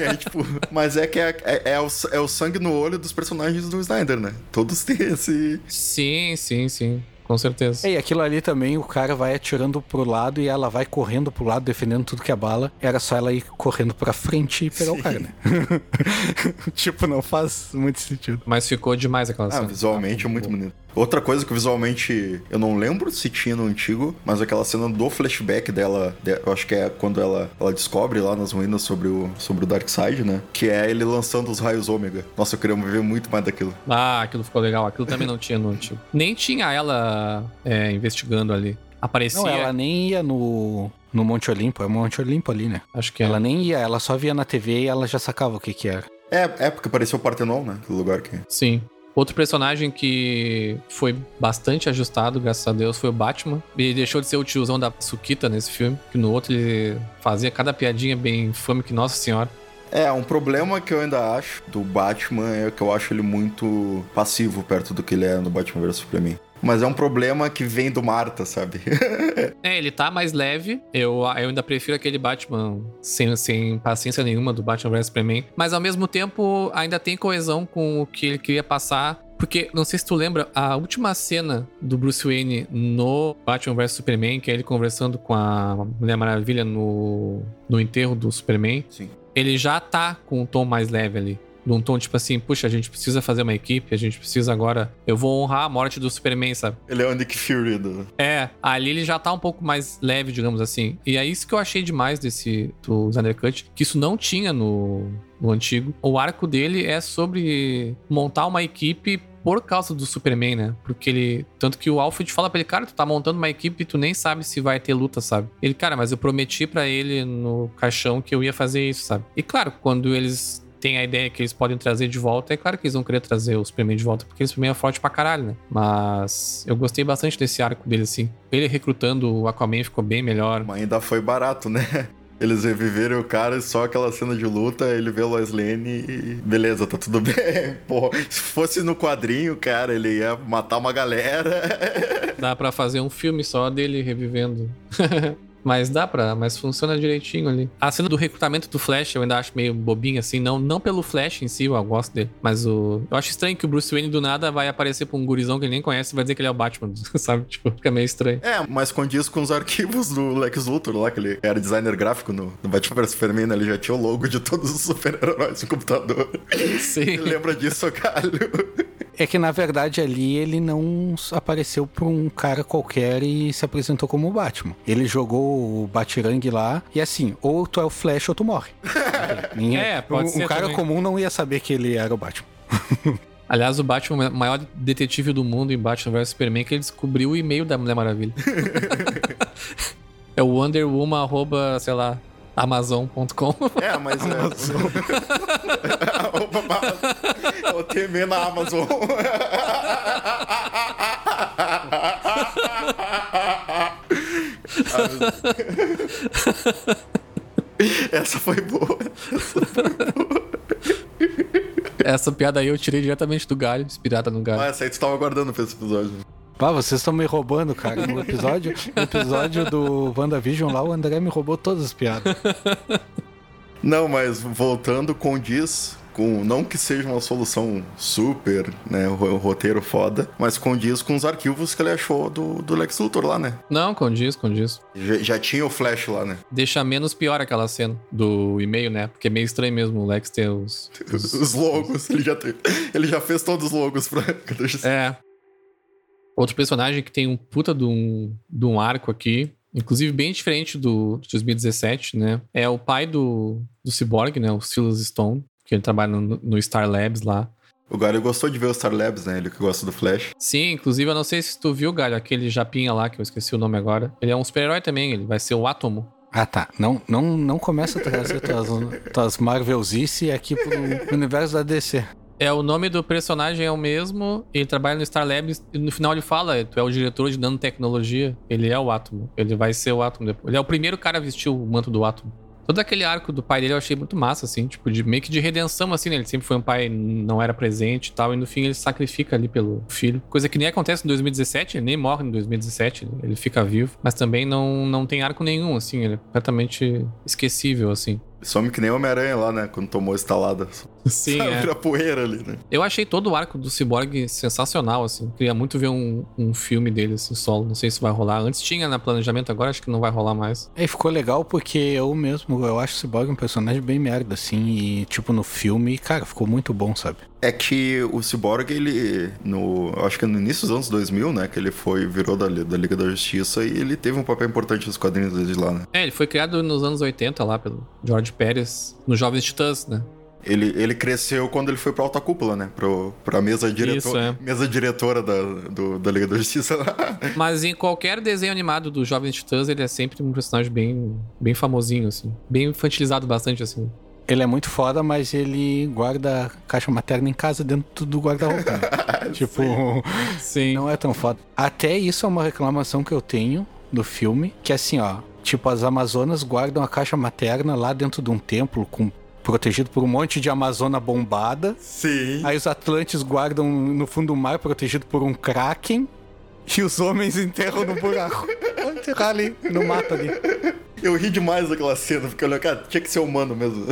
aí, tipo. Mas é que é, é, é o, é o sangue no olho dos personagens do Snyder, né? Todos têm esse. Sim, sim, sim. Com certeza. E aquilo ali também, o cara vai atirando pro lado e ela vai correndo pro lado, defendendo tudo que é bala. Era só ela ir correndo pra frente e pegar Sim. o cara, né? tipo, não faz muito sentido. Mas ficou demais aquela Ah, cena. visualmente é muito bonito. Outra coisa que visualmente eu não lembro se tinha no antigo, mas aquela cena do flashback dela, de- eu acho que é quando ela, ela descobre lá nas ruínas sobre o, sobre o Darkseid, né? Que é ele lançando os raios ômega. Nossa, eu queria ver muito mais daquilo. Ah, aquilo ficou legal. Aquilo também não tinha no antigo. Nem tinha ela é, investigando ali. Aparecia. Não, ela nem ia no, no Monte Olimpo, é o Monte Olimpo ali, né? Acho que é. Ela nem ia, ela só via na TV e ela já sacava o que que era. É, é porque pareceu o Partenon, né? Aquele lugar que. Sim. Outro personagem que foi bastante ajustado, graças a Deus, foi o Batman. Ele deixou de ser o tiozão da Sukita nesse filme, que no outro ele fazia cada piadinha bem infame que, nossa senhora. É, um problema que eu ainda acho do Batman é que eu acho ele muito passivo perto do que ele é no Batman vs Superman. Mas é um problema que vem do Marta, sabe? É, ele tá mais leve. Eu, eu ainda prefiro aquele Batman sem, sem paciência nenhuma do Batman vs Superman. Mas ao mesmo tempo, ainda tem coesão com o que ele queria passar. Porque, não sei se tu lembra, a última cena do Bruce Wayne no Batman vs Superman, que é ele conversando com a Mulher Maravilha no, no enterro do Superman, Sim. ele já tá com um tom mais leve ali. Num tom tipo assim, puxa, a gente precisa fazer uma equipe, a gente precisa agora. Eu vou honrar a morte do Superman, sabe? Ele é o Nick Fury do... É, ali ele já tá um pouco mais leve, digamos assim. E é isso que eu achei demais desse do Snyder Cut, que isso não tinha no, no antigo. O arco dele é sobre montar uma equipe por causa do Superman, né? Porque ele. Tanto que o Alfred fala pra ele, cara, tu tá montando uma equipe e tu nem sabe se vai ter luta, sabe? Ele, cara, mas eu prometi pra ele no caixão que eu ia fazer isso, sabe? E claro, quando eles tem a ideia que eles podem trazer de volta, é claro que eles vão querer trazer o Superman de volta, porque o Superman é forte pra caralho, né? Mas eu gostei bastante desse arco dele, assim. Ele recrutando o Aquaman ficou bem melhor. Mas ainda foi barato, né? Eles reviveram o cara e só aquela cena de luta, ele vê o Lois Lane e beleza, tá tudo bem. Porra, se fosse no quadrinho, cara, ele ia matar uma galera. Dá pra fazer um filme só dele revivendo. Mas dá pra, mas funciona direitinho ali. A cena do recrutamento do Flash eu ainda acho meio bobinha, assim, não, não pelo Flash em si, eu gosto dele. Mas o. Eu acho estranho que o Bruce Wayne do nada vai aparecer pra um gurizão que ele nem conhece e vai dizer que ele é o Batman, sabe? Tipo, fica meio estranho. É, mas condiz com os arquivos do Lex Luthor lá, que ele era designer gráfico no, no Batman vs Superman, né? ele já tinha o logo de todos os super-heróis no computador. Sim. Lembra disso, Calho? É que na verdade ali ele não apareceu pra um cara qualquer e se apresentou como o Batman. Ele jogou o Batirangue lá e assim, ou tu é o Flash ou tu morre. É, pode um, ser um cara também. comum não ia saber que ele era o Batman. Aliás, o Batman, o maior detetive do mundo em Batman vs Superman, que ele descobriu o e-mail da Mulher Maravilha. é o wonderwoman, arroba, sei lá, amazon.com. É, mas é. o TM na Amazon. Essa foi boa. Essa piada aí eu tirei diretamente do galho, inspirada no galho. Ah, essa aí tu tava guardando pra esse episódio. Pá, vocês estão me roubando, cara. No episódio, no episódio do WandaVision lá, o André me roubou todas as piadas. Não, mas voltando, condiz com. Não que seja uma solução super, né? O ro- roteiro foda, mas condiz com os arquivos que ele achou do, do Lex Luthor lá, né? Não, condiz, condiz. Já, já tinha o Flash lá, né? Deixa menos pior aquela cena do e-mail, né? Porque é meio estranho mesmo o Lex ter os. os- Os logos, ele já, tem, ele já fez todos os logos pra. É. Outro personagem que tem um puta de um, de um arco aqui, inclusive bem diferente do de 2017, né? É o pai do, do Cyborg, né? O Silas Stone, que ele trabalha no, no Star Labs lá. O Gary gostou de ver o Star Labs, né? Ele que gosta do Flash. Sim, inclusive eu não sei se tu viu, Galho, aquele japinha lá, que eu esqueci o nome agora. Ele é um super-herói também, ele vai ser o Átomo. Ah, tá. Não, não, não começa a trazer tuas, tuas Marvelzice aqui pro universo da DC. É, o nome do personagem é o mesmo, ele trabalha no Star Labs e no final ele fala, tu é o diretor de nanotecnologia, ele é o Átomo, ele vai ser o Átomo depois. Ele é o primeiro cara a vestir o manto do Átomo. Todo aquele arco do pai dele eu achei muito massa, assim, tipo, de meio que de redenção, assim, né? Ele sempre foi um pai, não era presente e tal, e no fim ele sacrifica ali pelo filho. Coisa que nem acontece em 2017, ele nem morre em 2017, ele fica vivo, mas também não, não tem arco nenhum, assim, ele é completamente esquecível, assim. Some que nem Homem-Aranha lá, né? Quando tomou a estalada. Sim, Só é. Poeira ali, né? Eu achei todo o arco do Cyborg sensacional, assim. Queria muito ver um, um filme dele, assim, solo. Não sei se vai rolar. Antes tinha na planejamento, agora acho que não vai rolar mais. Aí ficou legal porque eu mesmo, eu acho o Cyborg um personagem bem merda, assim, e tipo no filme, cara, ficou muito bom, sabe? É que o Cyborg, ele, no, acho que no início dos anos 2000, né, que ele foi, virou da, da Liga da Justiça e ele teve um papel importante nos quadrinhos desde lá, né. É, ele foi criado nos anos 80 lá pelo George Pérez, no Jovens Titãs, né? Ele, ele cresceu quando ele foi pra alta cúpula, né, pro, pra mesa, diretor, Isso, é. mesa diretora da, do- da Liga da Justiça lá. Mas em qualquer desenho animado dos Jovens Titãs, ele é sempre um personagem bem, bem famosinho, assim. Bem infantilizado bastante, assim. Ele é muito foda, mas ele guarda a caixa materna em casa dentro do guarda-roupa. tipo, Sim. não é tão foda. Até isso é uma reclamação que eu tenho do filme, que é assim, ó, tipo, as Amazonas guardam a caixa materna lá dentro de um templo com protegido por um monte de amazona bombada. Sim. Aí os Atlantes guardam no fundo do mar protegido por um kraken. E os homens enterram no buraco. Enterrar ali, no mato ali. Eu ri demais daquela cena, porque olha, cara, tinha que ser humano mesmo.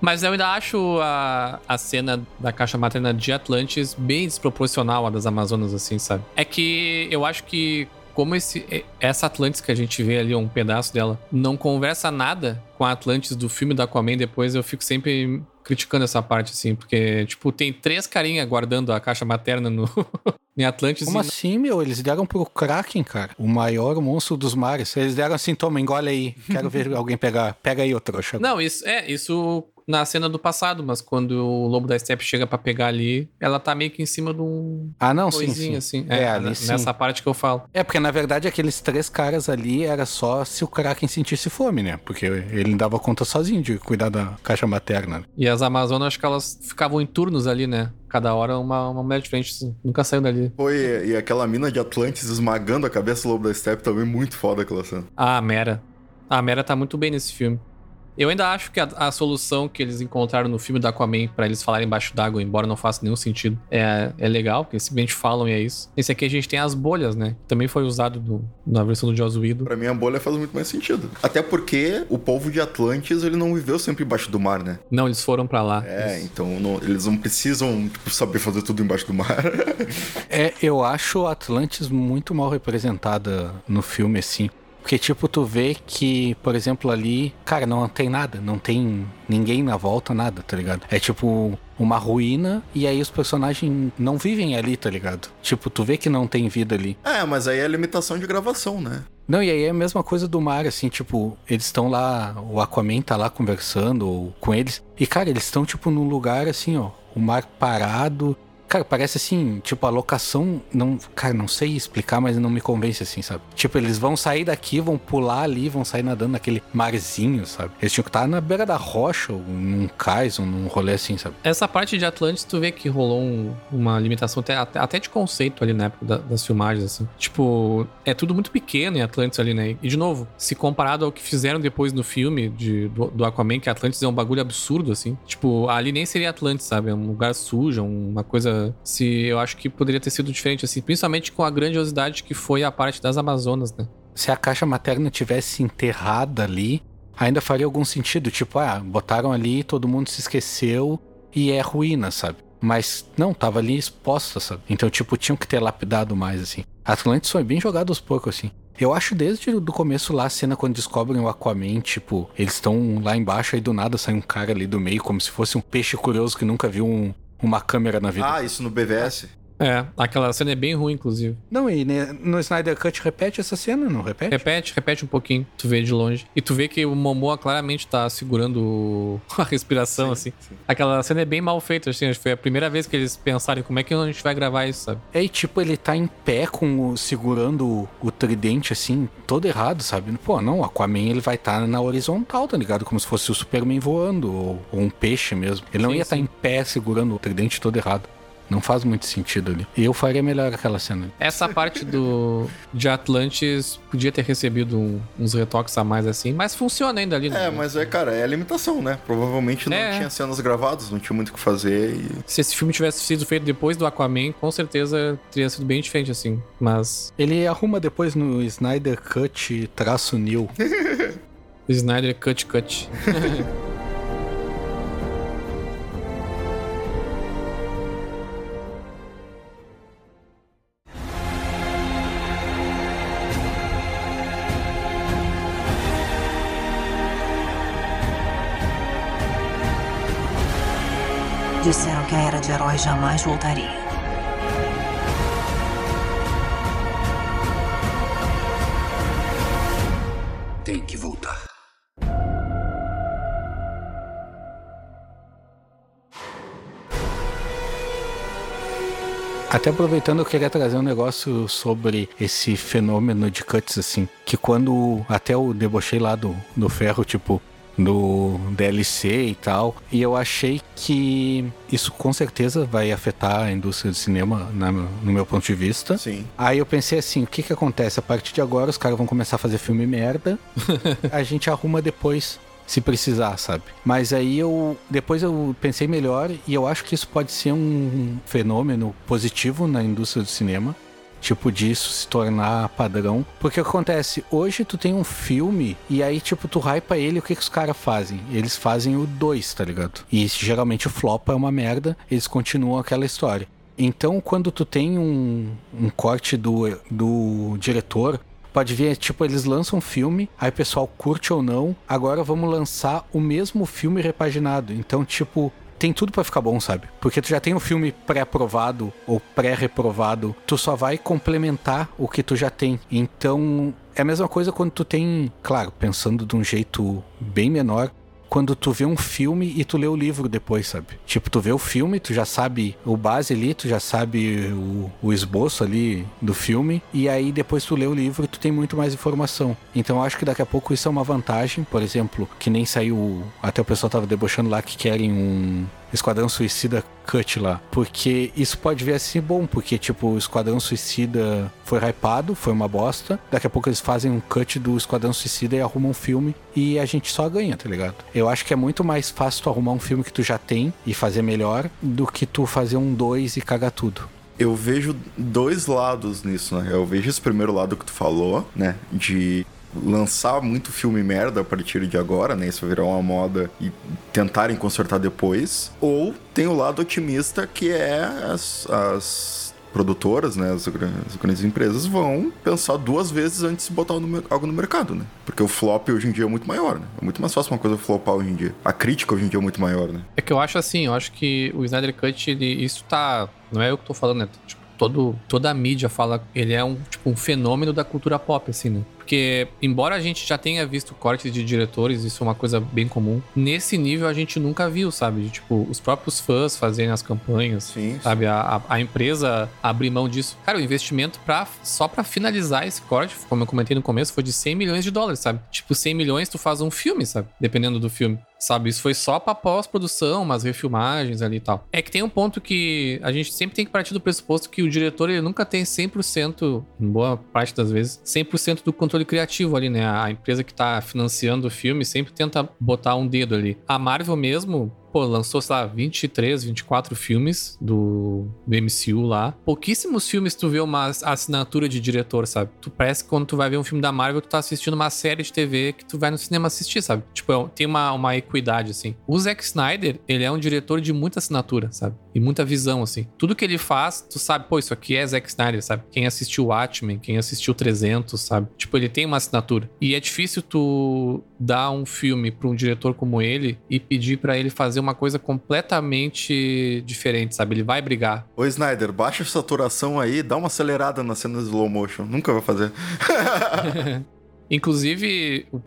Mas eu ainda acho a, a cena da caixa materna de Atlantis bem desproporcional à das Amazonas, assim, sabe? É que eu acho que como esse, essa Atlantis que a gente vê ali, um pedaço dela, não conversa nada com a Atlantis do filme da Aquaman, depois eu fico sempre criticando essa parte, assim, porque, tipo, tem três carinhas guardando a caixa materna no, em Atlantis. Como e- assim, meu? Eles deram pro Kraken, cara. O maior monstro dos mares. Eles deram assim, toma, engole aí. Quero ver alguém pegar. Pega aí, ô trouxa. Não, isso é, isso na cena do passado, mas quando o Lobo da Steppe chega pra pegar ali, ela tá meio que em cima de um Ah, não, sim, sim. assim. É, ali sim. nessa parte que eu falo. É, porque na verdade aqueles três caras ali era só se o Kraken sentisse fome, né? Porque ele dava conta sozinho de cuidar da caixa materna. E as Amazonas, acho que elas ficavam em turnos ali, né? Cada hora uma, uma mulher diferente, assim, nunca saiu dali. Foi, e aquela mina de Atlantis esmagando a cabeça do lobo da steppe também muito foda aquela cena. Ah, a Mera. A Mera tá muito bem nesse filme. Eu ainda acho que a, a solução que eles encontraram no filme do Aquaman pra eles falarem embaixo d'água, embora não faça nenhum sentido, é, é legal, porque eles simplesmente falam e é isso. Esse aqui a gente tem as bolhas, né? Também foi usado no- na versão do Joss Whedon. Pra mim a bolha faz muito mais sentido. Até porque o povo de Atlantis, ele não viveu sempre embaixo do mar, né? Não, eles foram pra lá. É, então não- eles não precisam, tipo, saber fazer tudo embaixo do mar. É, eu acho Atlantis muito mal representada no filme, assim. Porque, tipo, tu vê que, por exemplo, ali, cara, não tem nada, não tem ninguém na volta, nada, tá ligado? É tipo uma ruína e aí os personagens não vivem ali, tá ligado? Tipo, tu vê que não tem vida ali. é, mas aí é limitação de gravação, né? Não, e aí é a mesma coisa do mar, assim, tipo, eles estão lá, o Aquaman tá lá conversando ou com eles, e cara, eles estão, tipo, num lugar assim, ó, o mar parado. Cara, parece assim, tipo, a locação, não, cara, não sei explicar, mas não me convence assim, sabe? Tipo, eles vão sair daqui, vão pular ali, vão sair nadando naquele marzinho, sabe? Eles tinham que estar na beira da rocha, ou num cais, ou num rolê assim, sabe? Essa parte de Atlantis, tu vê que rolou um- uma limitação até, até, de conceito ali na época da- das filmagens, assim. Tipo, é tudo muito pequeno em Atlantis ali, né? E, de novo, se comparado ao que fizeram depois no filme de, do, do Aquaman, que Atlantis é um bagulho absurdo, assim. Tipo, ali nem seria Atlantis, sabe? É um lugar sujo, uma coisa... Se eu acho que poderia ter sido diferente, assim. Principalmente com a grandiosidade que foi a parte das Amazonas, né? se a caixa materna tivesse enterrada ali, ainda faria algum sentido. Tipo, ah, botaram ali, todo mundo se esqueceu e é ruína, sabe? Mas não, tava ali exposta, sabe? Então, tipo, tinham que ter lapidado mais, assim. Atlantis foi bem jogado aos poucos, assim. Eu acho desde o começo lá, a cena quando descobrem o Aquaman, tipo, eles estão lá embaixo e do nada sai um cara ali do meio, como se fosse um peixe curioso que nunca viu um- uma câmera na vida. Ah, isso no BVS? É, aquela cena é bem ruim, inclusive. Não, e no Snyder Cut repete essa cena, não repete? Repete, repete um pouquinho, tu vê de longe. E tu vê que o Momoa claramente tá segurando a respiração, assim. Aquela cena é bem mal feita, assim. Foi a primeira vez que eles pensaram como é que a gente vai gravar isso, sabe? É, e tipo, ele tá em pé com o, segurando o, o tridente, assim, todo errado, sabe? Pô, não, o Aquaman ele vai estar na horizontal, tá ligado? Como se fosse o Superman voando, ou, ou um peixe mesmo. Ele não Sim, ia estar sim. em pé segurando o tridente todo errado. Não faz muito sentido ali. E eu faria melhor aquela cena. Essa parte do de Atlantis podia ter recebido um- uns retoques a mais, assim, mas funciona ainda ali. né? É, mas é, cara, é a limitação, né? Provavelmente não É. tinha cenas gravadas, não tinha muito o que fazer e... Se esse filme tivesse sido feito depois do Aquaman, com certeza teria sido bem diferente, assim. Mas Ele arruma depois no Snyder Cut traço new. Snyder cut cut. Disseram que a era de heróis jamais voltaria. Tem que voltar. Até aproveitando, eu queria trazer um negócio sobre esse fenômeno de cuts, assim. Que quando até eu debochei lá do, do ferro, tipo, do DLC e tal. E eu achei que isso com certeza vai afetar a indústria do cinema, na- no meu ponto de vista. Sim. Aí eu pensei assim, o que que acontece? A partir de agora os caras vão começar a fazer filme merda, a gente arruma depois, se precisar, sabe? Mas aí eu, depois eu pensei melhor e eu acho que isso pode ser um fenômeno positivo na indústria do cinema. Tipo, disso se tornar padrão. Porque o que acontece? Hoje tu tem um filme e aí, tipo, tu hypa ele, o que que os caras fazem? Eles fazem o 2, tá ligado? E geralmente o flop é uma merda, eles continuam aquela história. Então, quando tu tem um, um corte do, do diretor, pode ver, tipo, eles lançam um filme, aí o pessoal curte ou não, agora vamos lançar o mesmo filme repaginado. Então, tipo, tem tudo pra ficar bom, sabe? Porque tu já tem um filme pré-aprovado ou pré-reprovado, tu só vai complementar o que tu já tem. Então, é a mesma coisa quando tu tem, claro, pensando de um jeito bem menor, quando tu vê um filme e tu lê o livro depois, sabe? Tipo, tu vê o filme, tu já sabe o base ali, tu já sabe o, o esboço ali do filme, e aí depois tu lê o livro tu tem muito mais informação. Então eu acho que daqui a pouco isso é uma vantagem, por exemplo, que nem saiu, até o pessoal tava debochando lá que querem um Esquadrão Suicida cut lá. Porque isso pode vir assim bom, porque, tipo, o Esquadrão Suicida foi hypado, foi uma bosta. Daqui a pouco eles fazem um cut do Esquadrão Suicida e arrumam um filme e a gente só ganha, tá ligado? Eu acho que é muito mais fácil tu arrumar um filme que tu já tem e fazer melhor do que tu fazer um dois e cagar tudo. Eu vejo dois lados nisso, né? Eu vejo esse primeiro lado que tu falou, né? De lançar muito filme merda a partir de agora, né? Isso virar uma moda e tentarem consertar depois. Ou tem o lado otimista que é as, as produtoras, né? As, as, grandes empresas vão pensar duas vezes antes de botar algo no mercado, né? Porque o flop hoje em dia é muito maior, né? É muito mais fácil uma coisa flopar hoje em dia. A crítica hoje em dia é muito maior, né? É que eu acho assim, eu acho que o Snyder Cut, ele, isso tá. Não é eu que tô falando, né? Todo, toda a mídia fala. Ele é um, tipo, um fenômeno da cultura pop, assim, né? Porque, embora a gente já tenha visto cortes de diretores, isso é uma coisa bem comum, nesse nível a gente nunca viu, sabe? De, tipo, os próprios fãs fazerem as campanhas, Sim, sabe? A, a, a empresa abrir mão disso. Cara, o investimento pra, só pra finalizar esse corte, como eu comentei no começo, foi de 100 milhões de dólares, sabe? Tipo, 100 milhões tu faz um filme, sabe? Dependendo do filme. Sabe, isso foi só pra pós-produção, umas refilmagens ali e tal. É que tem um ponto que a gente sempre tem que partir do pressuposto que o diretor ele nunca tem 100%, em boa parte das vezes, 100% do controle criativo ali, né? A empresa que tá financiando o filme sempre tenta botar um dedo ali. A Marvel mesmo, pô, lançou, sei lá, 23, 24 filmes do, MCU lá. Pouquíssimos filmes tu vê uma assinatura de diretor, sabe? Tu parece que quando tu vai ver um filme da Marvel, tu tá assistindo uma série de TV que tu vai no cinema assistir, sabe? Tipo, é tem uma, uma equidade, assim. O Zack Snyder, ele é um diretor de muita assinatura, sabe? E muita visão, assim. Tudo que ele faz, tu sabe, pô, isso aqui é Zack Snyder, sabe? Quem assistiu Watchmen, quem assistiu 300, sabe? Tipo, ele tem uma assinatura. E é difícil tu dar um filme pra um diretor como ele e pedir para ele fazer uma coisa completamente diferente, sabe? Ele vai brigar. Ô, Snyder, baixa a saturação aí, dá uma acelerada na cena de slow motion. Nunca vai fazer. Inclusive, o,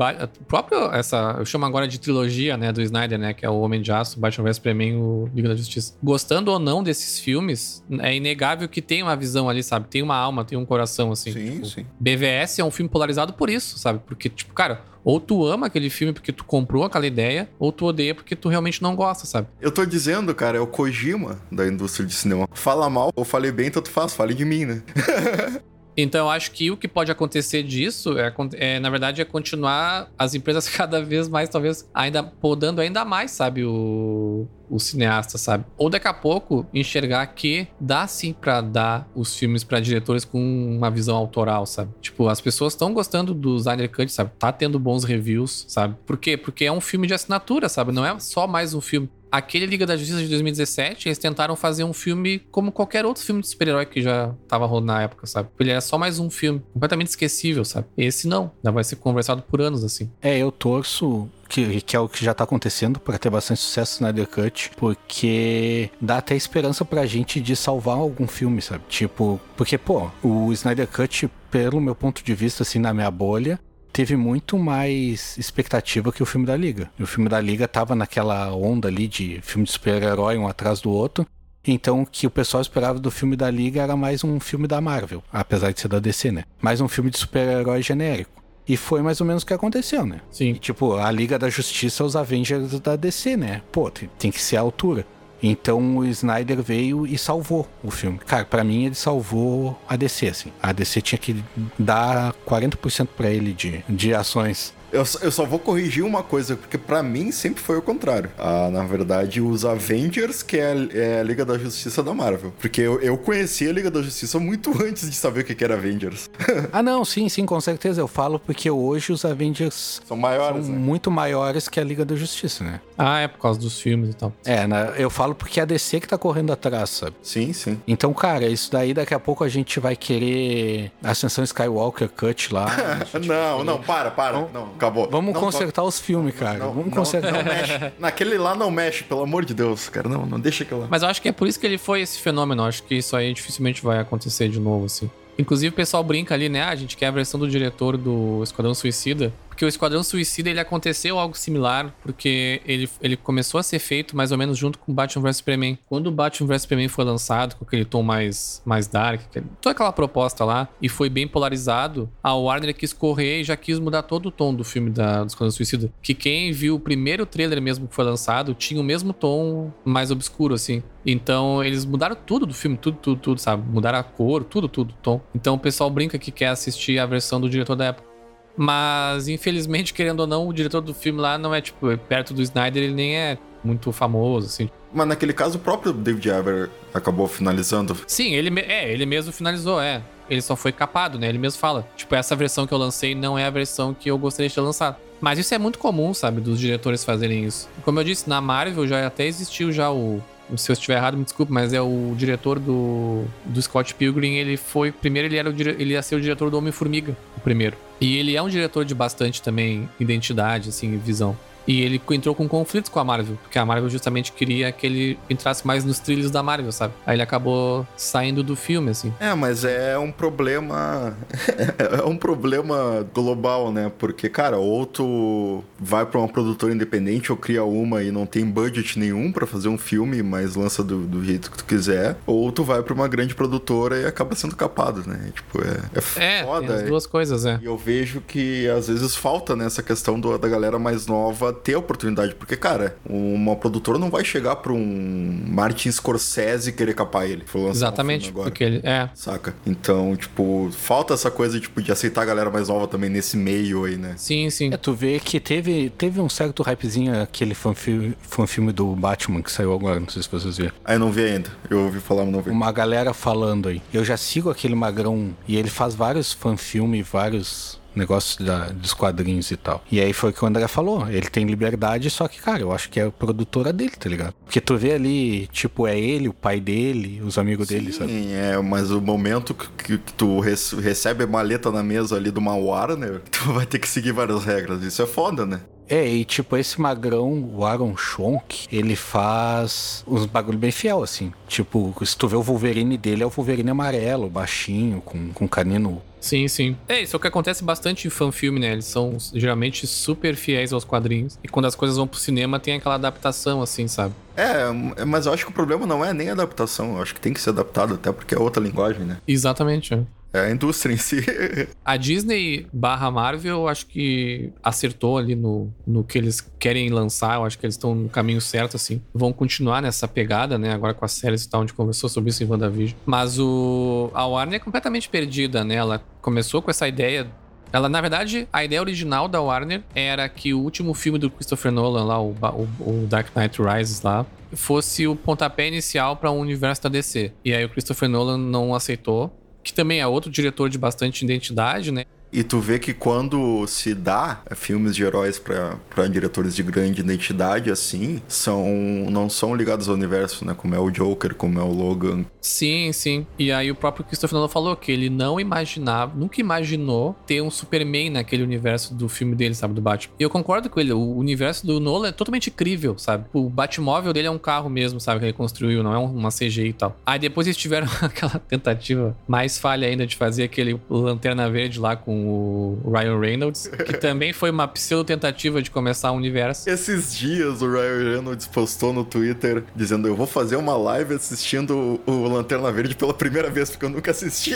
próprio, essa, eu chamo agora de trilogia, né, do Snyder, né, que é o Homem de Aço, Batman vs Superman, o Liga da Justiça. Gostando ou não desses filmes, é inegável que tem uma visão ali, sabe? Tem uma alma, tem um coração, assim. Sim, tipo, sim. BVS é um filme polarizado por isso, sabe? Porque, tipo, cara, ou tu ama aquele filme porque tu comprou aquela ideia, ou tu odeia porque tu realmente não gosta, sabe? Eu tô dizendo, cara, é o Kojima da indústria de cinema. Fala mal ou falei bem, tanto faz, fale de mim, né? Então, eu acho que o que pode acontecer disso é, é, na verdade, é continuar as empresas cada vez mais, talvez, ainda podando ainda mais, sabe, o, o cineasta, sabe? Ou daqui a pouco enxergar que dá sim para dar os filmes para diretores com uma visão autoral, sabe? Tipo, as pessoas estão gostando do Snyder Cut, sabe? Tá tendo bons reviews, sabe? Por quê? Porque é um filme de assinatura, sabe? Não é só mais um filme. Aquele Liga da Justiça de 2017, eles tentaram fazer um filme como qualquer outro filme de super-herói que já tava rolando na época, sabe? Ele era só mais um filme, completamente esquecível, sabe? Esse não, ainda vai ser conversado por anos, assim. É, eu torço que, que, é o que já tá acontecendo para ter bastante sucesso na The Cut, porque dá até esperança pra gente de salvar algum filme, sabe? Tipo, porque, pô, o Snyder Cut, pelo meu ponto de vista, assim, na minha bolha, teve muito mais expectativa que o filme da Liga. E o filme da Liga tava naquela onda ali de filme de super-herói um atrás do outro. Então, o que o pessoal esperava do filme da Liga era mais um filme da Marvel, apesar de ser da DC, né? Mais um filme de super-herói genérico. E foi mais ou menos o que aconteceu, né? Sim. E, tipo, a Liga da Justiça, os Avengers da DC, né? Pô, tem, tem que ser a altura. Então o Snyder veio e salvou o filme. Cara, para mim ele salvou a DC, assim. A DC tinha que dar 40% para ele de, de ações. Eu, eu só vou corrigir uma coisa, porque para mim sempre foi o contrário. Ah, na verdade, os Avengers, que é, é, a Liga da Justiça da Marvel. Porque eu, eu conheci a Liga da Justiça muito antes de saber o que era Avengers. ah, não, sim, sim, com certeza. Eu falo porque hoje os Avengers são maiores, são né? muito maiores que a Liga da Justiça, né? Ah, é por causa dos filmes e tal. É, né? eu falo porque é a DC que tá correndo atrás, sabe? Sim, sim. Então, cara, isso daí daqui a pouco a gente vai querer Ascensão Skywalker Cut lá. não, não, para, para. Vamos, não, acabou. Vamos não, consertar os filmes, cara. Não, vamos não, consertar. Não mexe. Naquele lá não mexe, pelo amor de Deus, cara. Não, não deixa aquilo lá. Mas eu acho que é por isso que ele foi esse fenômeno. Eu acho que isso aí dificilmente vai acontecer de novo, assim. Inclusive, o pessoal brinca ali, né? Ah, a gente quer a versão do diretor do Esquadrão Suicida. Porque o Esquadrão Suicida, ele aconteceu algo similar, porque ele, ele começou a ser feito mais ou menos junto com Batman vs Superman. Quando o Batman vs Superman foi lançado, com aquele tom mais, mais dark, toda aquela proposta lá, e foi bem polarizado, a Warner quis correr e já quis mudar todo o tom do filme da, do Esquadrão Suicida. Que quem viu o primeiro trailer mesmo que foi lançado, tinha o mesmo tom mais obscuro, assim. Então, eles mudaram tudo do filme, tudo, tudo, tudo, sabe? Mudaram a cor, tudo, tudo, tom. Então, o pessoal brinca que quer assistir a versão do diretor da época. Mas, infelizmente, querendo ou não, o diretor do filme lá não é, tipo, perto do Snyder, ele nem é muito famoso, assim. Mas naquele caso, o próprio David Ayer acabou finalizando. Sim, ele, é, ele mesmo finalizou, é. Ele só foi capado, né? Ele mesmo fala. Tipo, essa versão que eu lancei não é a versão que eu gostaria de ter lançado. Mas isso é muito comum, sabe, dos diretores fazerem isso. Como eu disse, na Marvel já até existiu já o, se eu estiver errado, me desculpe, mas é o diretor do, do Scott Pilgrim. Ele foi. Primeiro, ele, era o, ele ia ser o diretor do Homem-Formiga, o primeiro. E ele é um diretor de bastante também identidade, assim, visão. E ele entrou com conflitos com a Marvel, porque a Marvel justamente queria que ele entrasse mais nos trilhos da Marvel, sabe? Aí ele acabou saindo do filme, assim. É, mas é um problema. é um problema global, né? Porque, cara, ou tu vai pra uma produtora independente ou cria uma e não tem budget nenhum para fazer um filme, mas lança do, do, jeito que tu quiser, ou tu vai pra uma grande produtora e acaba sendo capado, né? Tipo, é, é, é foda. As duas coisas, é. E eu vejo que às vezes falta nessa questão do, da galera mais nova ter oportunidade. Porque, cara, uma produtora não vai chegar pra um Martin Scorsese e querer capar ele. Exatamente, um porque ele é. Saca? Então, tipo, falta essa coisa tipo, de aceitar a galera mais nova também nesse meio aí, né? Sim, sim. É, tu vê que teve, teve um certo hypezinho aquele fanfilme, fanfilme do Batman que saiu agora, não sei se vocês viram. Ah, eu não vi ainda. Eu ouvi falar, mas não vi. Uma galera falando aí. Eu já sigo aquele magrão e ele faz vários fanfilmes, vários negócio da, dos quadrinhos e tal. E aí foi o que o André falou. Ele tem liberdade, só que, cara, eu acho que é a produtora dele, tá ligado? Porque tu vê ali, tipo, é ele, o pai dele, os amigos Sim, dele, sabe? Sim, é, mas o momento que, que tu recebe a maleta na mesa ali de uma Warner, tu vai ter que seguir várias regras. Isso é foda, né? É, e tipo, esse magrão, o Aaron Schonk, ele faz uns bagulho bem fiel, assim. Tipo, se tu vê o Wolverine dele, é o Wolverine amarelo, baixinho, com, com canino Sim, sim. É, isso é o que acontece bastante em fanfilme, né? Eles são geralmente super fiéis aos quadrinhos. E quando as coisas vão pro cinema, tem aquela adaptação, assim, sabe? É, mas eu acho que o problema não é nem a adaptação. Eu acho que tem que ser adaptado, até porque é outra linguagem, né? Exatamente. É. É a indústria em si. a Disney barra Marvel, acho que acertou ali no, no que eles querem lançar. Eu acho que eles estão no caminho certo, assim. Vão continuar nessa pegada, né? Agora com as séries e tal, onde conversou sobre isso em WandaVision. Mas o, a Warner é completamente perdida, né? Ela começou com essa ideia ela, na verdade, a ideia original da Warner era que o último filme do Christopher Nolan, lá, o, o, o Dark Knight Rises, lá, fosse o pontapé inicial para o um universo da DC. E aí o Christopher Nolan não aceitou que também é outro diretor de bastante identidade, né? E tu vê que quando se dá filmes de heróis para diretores de grande identidade, assim, são não são ligados ao universo, né? Como é o Joker, como é o Logan. Sim, sim. E aí o próprio Christopher Nolan falou que ele não imaginava, nunca imaginou ter um Superman naquele universo do filme dele, sabe? Do Batman. E eu concordo com ele. O universo do Nolan é totalmente incrível, sabe? O Batmóvel dele é um carro mesmo, sabe? Que ele construiu, não é uma CGI e tal. Aí depois eles tiveram aquela tentativa mais falha ainda de fazer aquele Lanterna Verde lá com o Ryan Reynolds, que também foi uma pseudo tentativa de começar o universo. Esses dias o Ryan Reynolds postou no Twitter dizendo: Eu vou fazer uma live assistindo o Lanterna Verde pela primeira vez, porque eu nunca assisti.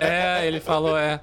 É, ele falou, é.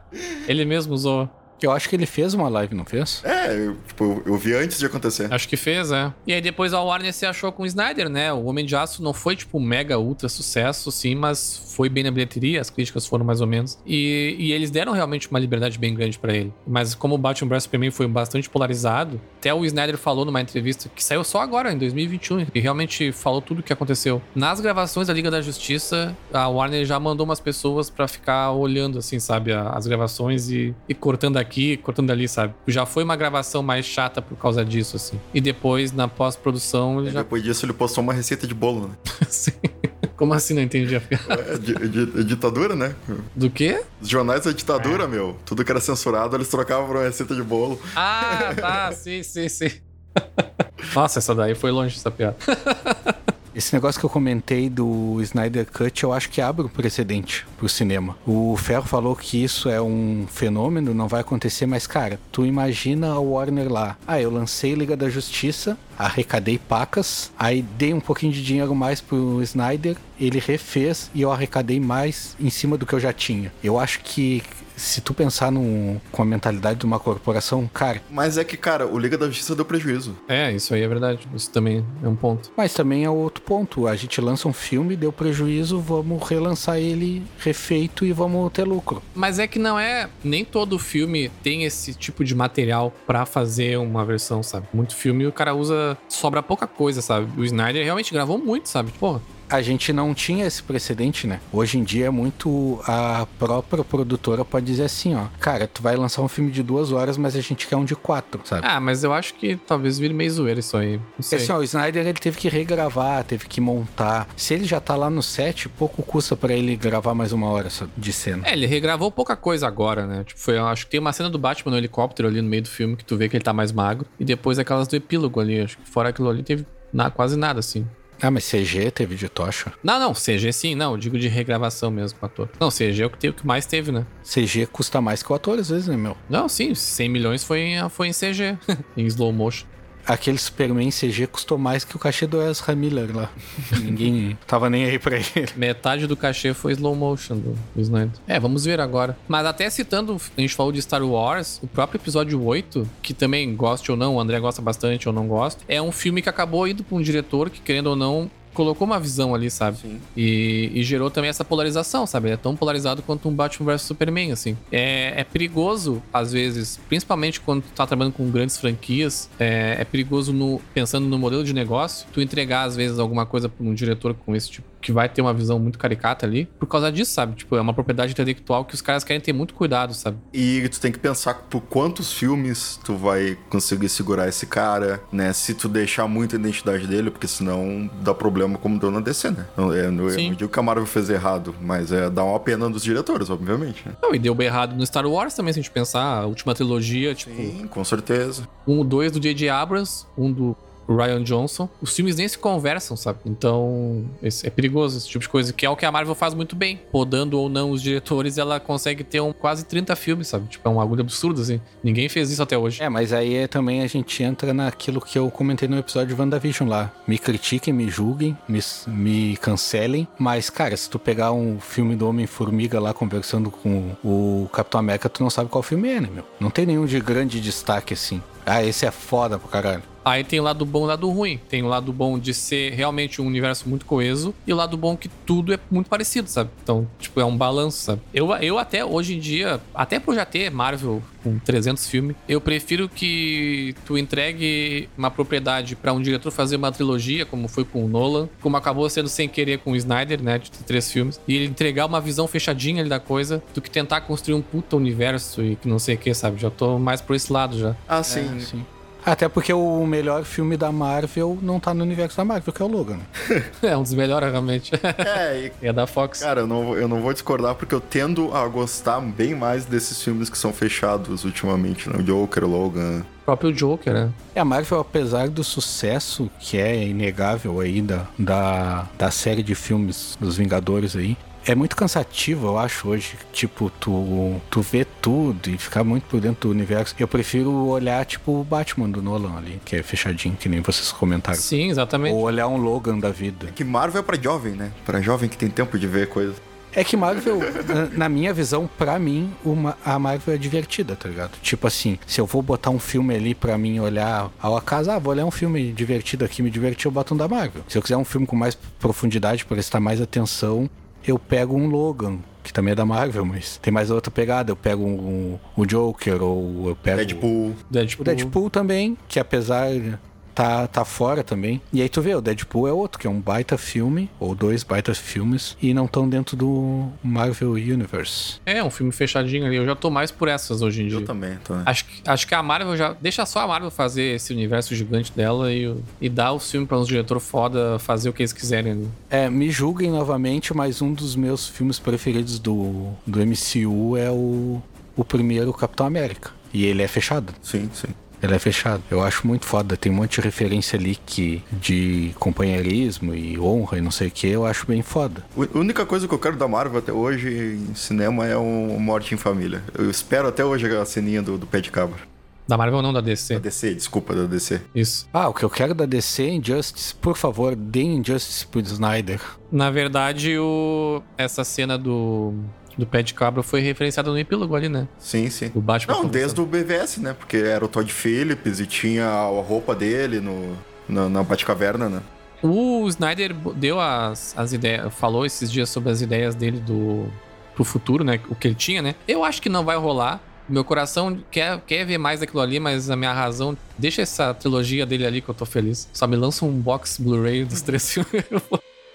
Ele mesmo usou. Eu acho que ele fez uma live, não fez? É, eu, tipo, eu vi antes de acontecer. Acho que fez, é. E aí depois a Warner se achou com o Snyder, né? O Homem de Aço não foi, tipo, um mega ultra sucesso, sim, mas foi bem na bilheteria, as críticas foram mais ou menos. E, e eles deram realmente uma liberdade bem grande para ele. Mas como o Batman vs Superman foi bastante polarizado, até o Snyder falou numa entrevista que saiu só agora, em 2021, e realmente falou tudo o que aconteceu. Nas gravações da Liga da Justiça, a Warner já mandou umas pessoas para ficar olhando, assim, sabe, as gravações e, e cortando aqui aqui, cortando ali, sabe? Já foi uma gravação mais chata por causa disso, assim. E depois, na pós-produção, ele já... Depois disso, ele postou uma receita de bolo, né? Sim. Como assim? Não entendi a é, di, ditadura, né? Do quê? Os jornais da ditadura, é. meu. Tudo que era censurado, eles trocavam por uma receita de bolo. Ah, tá. sim, sim, sim. Nossa, essa daí foi longe, essa piada. Esse negócio que eu comentei do Snyder Cut, eu acho que abre um precedente pro cinema. O Ferro falou que isso é um fenômeno, não vai acontecer, mas cara, tu imagina a Warner lá. Ah, eu lancei Liga da Justiça, arrecadei pacas, aí dei um pouquinho de dinheiro mais pro Snyder, ele refez e eu arrecadei mais em cima do que eu já tinha. Eu acho que se tu pensar no, com a mentalidade de uma corporação, cara. Mas é que, cara, o Liga da Justiça deu prejuízo. É, isso aí é verdade. Isso também é um ponto. Mas também é outro ponto. A gente lança um filme, deu prejuízo, vamos relançar ele refeito e vamos ter lucro. Mas é que não é. Nem todo filme tem esse tipo de material para fazer uma versão, sabe? Muito filme o cara usa. sobra pouca coisa, sabe? O Snyder realmente gravou muito, sabe? Porra a gente não tinha esse precedente, né? Hoje em dia é muito a própria produtora pode dizer assim, ó, cara, tu vai lançar um filme de duas horas, mas a gente quer um de quatro, sabe? Ah, mas eu acho que talvez vire meio zoeira isso aí. Não sei. Assim, ó, o Snyder ele teve que regravar, teve que montar. Se ele já tá lá no set, pouco custa para ele gravar mais uma hora de cena. É, ele regravou pouca coisa agora, né? Tipo, foi, eu acho que tem uma cena do Batman no helicóptero ali no meio do filme que tu vê que ele tá mais magro. E depois aquelas do epílogo ali, acho que fora aquilo ali teve na, quase nada, assim. Ah, mas CG teve de tocha? Não, não, CG sim, não, digo de regravação mesmo com o ator. Não, CG é o que, teve, o que mais teve, né? CG custa mais que o ator às vezes, né, meu? Não, sim, 100 milhões foi, em- foi em CG, em slow motion. Aquele Superman CG custou mais que o cachê do Ezra Miller lá. Ninguém tava nem aí pra ele. Metade do cachê foi slow motion do, Snyder. É, vamos ver agora. Mas até citando, a gente falou de Star Wars, o próprio episódio 8, que também goste ou não, o André gosta bastante ou não gosta, é um filme que acabou indo pra um diretor que, querendo ou não, colocou uma visão ali, sabe? Sim. E, e gerou também essa polarização, sabe? Ele é tão polarizado quanto um Batman vs Superman, assim. É, é perigoso, às vezes, principalmente quando tu tá trabalhando com grandes franquias, é, é perigoso no, pensando no modelo de negócio, tu entregar, às vezes, alguma coisa pra um diretor com esse tipo, que vai ter uma visão muito caricata ali, por causa disso, sabe? Tipo, é uma propriedade intelectual que os caras querem ter muito cuidado, sabe? E tu tem que pensar por quantos filmes tu vai conseguir segurar esse cara, né? Se tu deixar muito a identidade dele, porque senão dá problema como deu na DC, né? Não, é, não, eu Sim. não digo que a Marvel fez errado, mas é dar uma pena dos diretores, obviamente, né? Não, e deu bem errado no Star Wars também, se a gente pensar, a última trilogia, tipo, Sim, com certeza. um, dois do J.J. Abrams, um do Ryan Johnson. Os filmes nem se conversam, sabe? Então, é perigoso esse tipo de coisa, que é o que a Marvel faz muito bem. Podando ou não os diretores, ela consegue ter um, quase 30 filmes, sabe? Tipo, é um agulho absurdo, assim. Ninguém fez isso até hoje. É, mas aí é, também a gente entra naquilo que eu comentei no episódio de WandaVision lá. Me critiquem, me julguem, me, me cancelem. Mas, cara, se tu pegar um filme do Homem-Formiga lá conversando com o Capitão América, tu não sabe qual filme é, né, meu? Não tem nenhum de grande destaque assim. Ah, esse é foda pra caralho. Aí tem o lado bom e o lado ruim. Tem o lado bom de ser realmente um universo muito coeso e o lado bom que tudo é muito parecido, sabe? Então, tipo, é um balanço, sabe? Eu, eu até hoje em dia, até por já ter Marvel com 300 filmes, eu prefiro que tu entregue uma propriedade pra um diretor fazer uma trilogia, como foi com o Nolan, como acabou sendo sem querer com o Snyder, né, de ter três filmes, e ele entregar uma visão fechadinha ali da coisa, do que tentar construir um puta universo e que não sei o que, sabe? Já tô mais por esse lado já. Ah, sim. É, sim. Até porque o melhor filme da Marvel não tá no universo da Marvel, que é o Logan. É um dos melhores, realmente. É, e é da Fox. Cara, eu não, vou- eu não vou discordar porque eu tendo a gostar bem mais desses filmes que são fechados ultimamente, né? O Joker, Logan. O próprio Joker, né? É, a Marvel, apesar do sucesso que é inegável aí da, da, da série de filmes dos Vingadores aí, é muito cansativo, eu acho, hoje. Tipo, tu, tu vê tudo e ficar muito por dentro do universo. Eu prefiro olhar, tipo, o Batman do Nolan ali, que é fechadinho, que nem vocês comentaram. Sim, exatamente. Ou olhar um Logan da vida. Que Marvel é pra jovem, né? Pra jovem que tem tempo de ver coisa. É que Marvel, na- na minha visão, pra mim, uma, a Marvel é divertida, tá ligado? Tipo assim, se eu vou botar um filme ali pra mim olhar ao acaso, ah, vou olhar um filme divertido aqui, me divertir, eu boto um da Marvel. Se eu quiser um filme com mais profundidade, prestar mais atenção, eu pego um Logan, que também é da Marvel, mas tem mais outra pegada. Eu pego um, um, o Joker, ou eu pego Deadpool. Deadpool. o Deadpool também, que apesar tá, tá fora também. E aí tu vê, o Deadpool é outro, que é um baita filme, ou dois baita filmes, e não estão dentro do Marvel Universe. É, um filme fechadinho ali. Eu já tô mais por essas hoje em dia. Eu também, também. Acho que, acho que a Marvel já. Deixa só a Marvel fazer esse universo gigante dela e, e dar o filme pra uns diretores foda fazer o que eles quiserem ali. É, me julguem novamente, mas um dos meus filmes preferidos do, do MCU é o, o primeiro Capitão América. E ele é fechado. Sim, sim. Ele é fechado. Eu acho muito foda. Tem um monte de referência ali que de companheirismo e honra e não sei o que. Eu acho bem foda. A única coisa que eu quero da Marvel até hoje em cinema é um Morte em Família. Eu espero até hoje a ceninha do, do pé de cabra. Da Marvel não, da DC. Da DC, desculpa, da DC. Isso. Ah, o que eu quero da DC é Injustice. Por favor, dê Injustice pro Snyder. Na verdade, o... essa cena do do pé de cabra foi referenciada no epílogo ali, né? Sim, sim. O Batman Não, desde o BVS, né? Porque era o Todd Phillips e tinha a roupa dele no, na, na Batcaverna, né? O Snyder deu as, as ideias, falou esses dias sobre as ideias dele do pro futuro, né? O que ele tinha, né? Eu acho que não vai rolar. Meu coração quer, quer ver mais daquilo ali, mas a minha razão. Deixa essa trilogia dele ali que eu tô feliz. Só me lança um box Blu-ray dos três filmes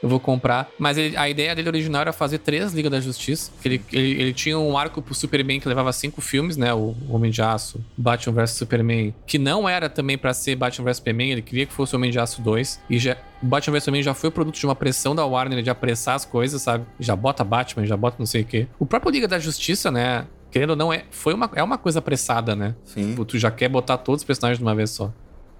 eu vou comprar. Mas ele, a ideia dele original era fazer três Liga da Justiça. Ele, ele, ele, tinha um arco pro Superman que levava cinco filmes, né? O Homem de Aço, Batman vs Superman, que não era também para ser Batman vs Superman, ele queria que fosse Homem de Aço 2. E já, o Batman vs Superman já foi produto de uma pressão da Warner de apressar as coisas, sabe? Já bota Batman, já bota não sei o quê. O próprio Liga da Justiça, né? Querendo ou não, é, foi uma, é uma coisa apressada, né? Sim. Tipo, tu já quer botar todos os personagens de uma vez só.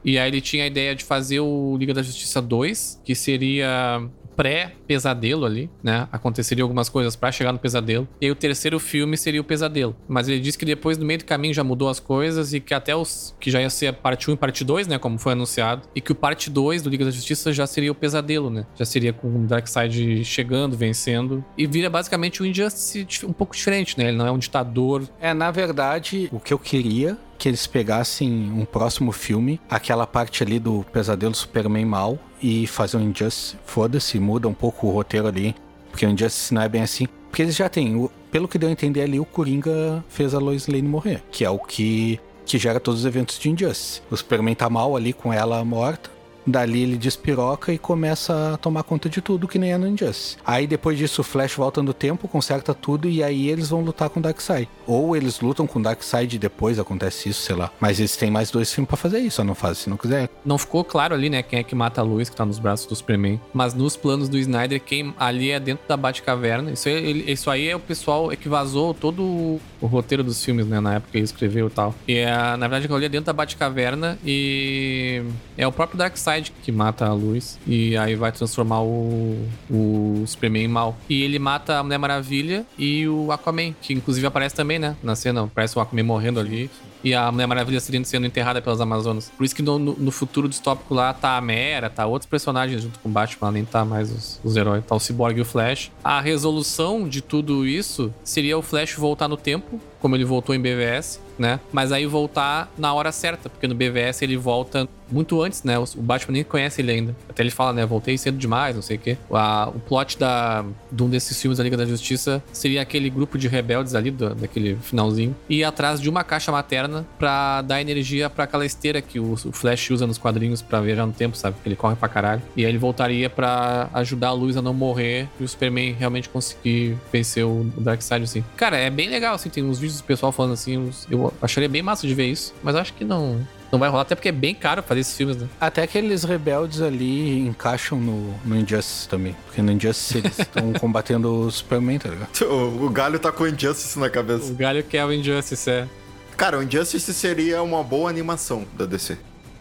E aí ele tinha a ideia de fazer o Liga da Justiça 2, que seria pré-pesadelo ali, né? Aconteceria algumas coisas para chegar no pesadelo. E aí o terceiro filme seria o pesadelo. Mas ele disse que depois, no meio do caminho, já mudou as coisas e que até os. que já ia ser parte 1 e parte 2, né? Como foi anunciado. E que o parte 2 do Liga da Justiça já seria o pesadelo, né? Já seria com o Darkseid chegando, vencendo. E vira basicamente o Injustice um pouco diferente, né? Ele não é um ditador. É, na verdade, o que eu queria que eles pegassem um próximo filme, aquela parte ali do pesadelo Superman mal e fazer um Injustice. Foda-se, muda um pouco o roteiro ali, porque o Injustice não é bem assim. Porque eles já têm, pelo que deu a entender ali, o Coringa fez a Lois Lane morrer, que é o que que gera todos os eventos de Injustice. O Superman tá mal ali com ela morta, Dali ele despiroca e começa a tomar conta de tudo, que nem é no Injustice. Aí depois disso o Flash volta no tempo, conserta tudo e aí eles vão lutar com o Darkseid. Ou eles lutam com o Darkseid e depois acontece isso, sei lá. Mas eles têm mais dois filmes para fazer isso, não fazem se não quiser. Não ficou claro ali, né, quem é que mata a luz que tá nos braços do Superman. Mas nos planos do Snyder, quem ali é dentro da Batcaverna. Isso aí, isso aí é o pessoal que vazou todo o roteiro dos filmes, né, na época que ele escreveu e tal. E é, na verdade, ali é dentro da Batcaverna e é o próprio Darkseid Darkseid que mata a luz e aí vai transformar o, o Superman em mal. E ele mata a Mulher Maravilha e o Aquaman, que inclusive aparece também, né? Na cena, parece o Aquaman morrendo ali e a Mulher Maravilha sendo enterrada pelas Amazonas. Por isso que no, no, futuro distópico lá tá a Mera, tá outros personagens junto com o Batman, nem tá mais os, os heróis. Tá o Cyborg e o Flash. A resolução de tudo isso seria o Flash voltar no tempo, como ele voltou em BVS, né? Mas aí voltar na hora certa, porque no BVS ele volta muito antes, né? O Batman nem conhece ele ainda. Até ele fala, né? Voltei cedo demais, não sei o quê. A, o plot da, de um desses filmes da Liga da Justiça seria aquele grupo de rebeldes ali, do, daquele finalzinho, e atrás de uma caixa materna para dar energia para aquela esteira que o, o, Flash usa nos quadrinhos para viajar no tempo, sabe? Ele corre pra caralho. E aí ele voltaria para ajudar a luz a não morrer e o Superman realmente conseguir vencer o, o Darkseid, assim. Cara, é bem legal, assim. Tem uns vídeos do pessoal falando assim. Eu acharia bem massa de ver isso, mas acho que não não vai rolar, até porque é bem caro fazer esses filmes, né? Até aqueles rebeldes ali encaixam no, no Injustice também. Porque no Injustice eles estão combatendo o Superman, tá ligado? O, o Galho tá com o Injustice na cabeça. O Galho quer o Injustice, é. Cara, o Injustice seria uma boa animação da DC.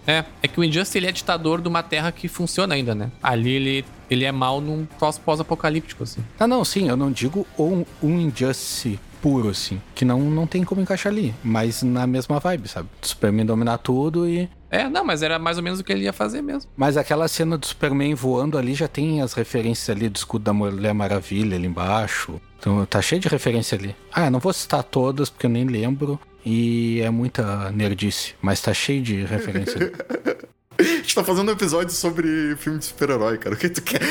É, é que o Injustice ele é ditador de uma terra que funciona ainda, né? Ali ele, ele é mal num pós-apocalíptico, assim. Ah, não, sim, eu não digo um, um Injustice puro, assim. Que não, não tem como encaixar ali. Mas na mesma vibe, sabe? Superman dominar tudo e. É, não, mas era mais ou menos o que ele ia fazer mesmo. Mas aquela cena do Superman voando ali já tem as referências ali do escudo da Mulher Maravilha ali embaixo. Então tá cheio de referência ali. Ah, não vou citar todas porque eu nem lembro. E é muita nerdice, mas tá cheio de referência. A gente tá fazendo um episódio sobre filme de super-herói, cara. O que tu quer?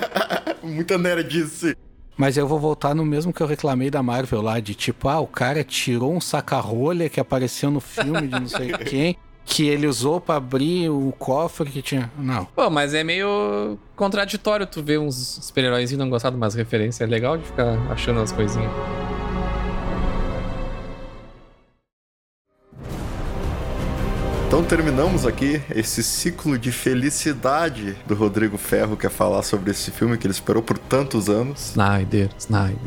muita nerdice. Mas eu vou voltar no mesmo que eu reclamei da Marvel lá, de tipo, ah, o cara tirou um saca-rolha que apareceu no filme de não sei quem, que ele usou para abrir o cofre que tinha. Não. Pô, mas é meio contraditório tu ver uns super-heróis e não gostar de umas referências. É legal de ficar achando as coisinhas. Então terminamos aqui esse ciclo de felicidade do Rodrigo Ferro, que é falar sobre esse filme que ele esperou por tantos anos. Snyder, Snyder.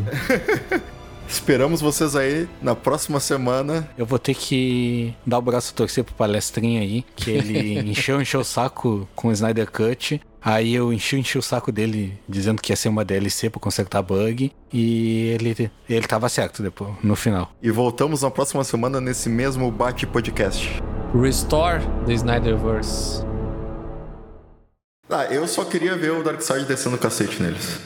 Esperamos vocês aí na próxima semana. Eu vou ter que dar o braço a torcer pro palestrinho aí, que ele encheu, encheu o saco com o Snyder Cut. Aí eu enchi, enchi o saco dele dizendo que ia ser uma DLC pra consertar bug. E ele, ele tava certo depois, no final. E voltamos na próxima semana nesse mesmo Bate Podcast. Restore the Snyderverse. Ah, eu só queria ver o Darkseid descendo o cacete neles.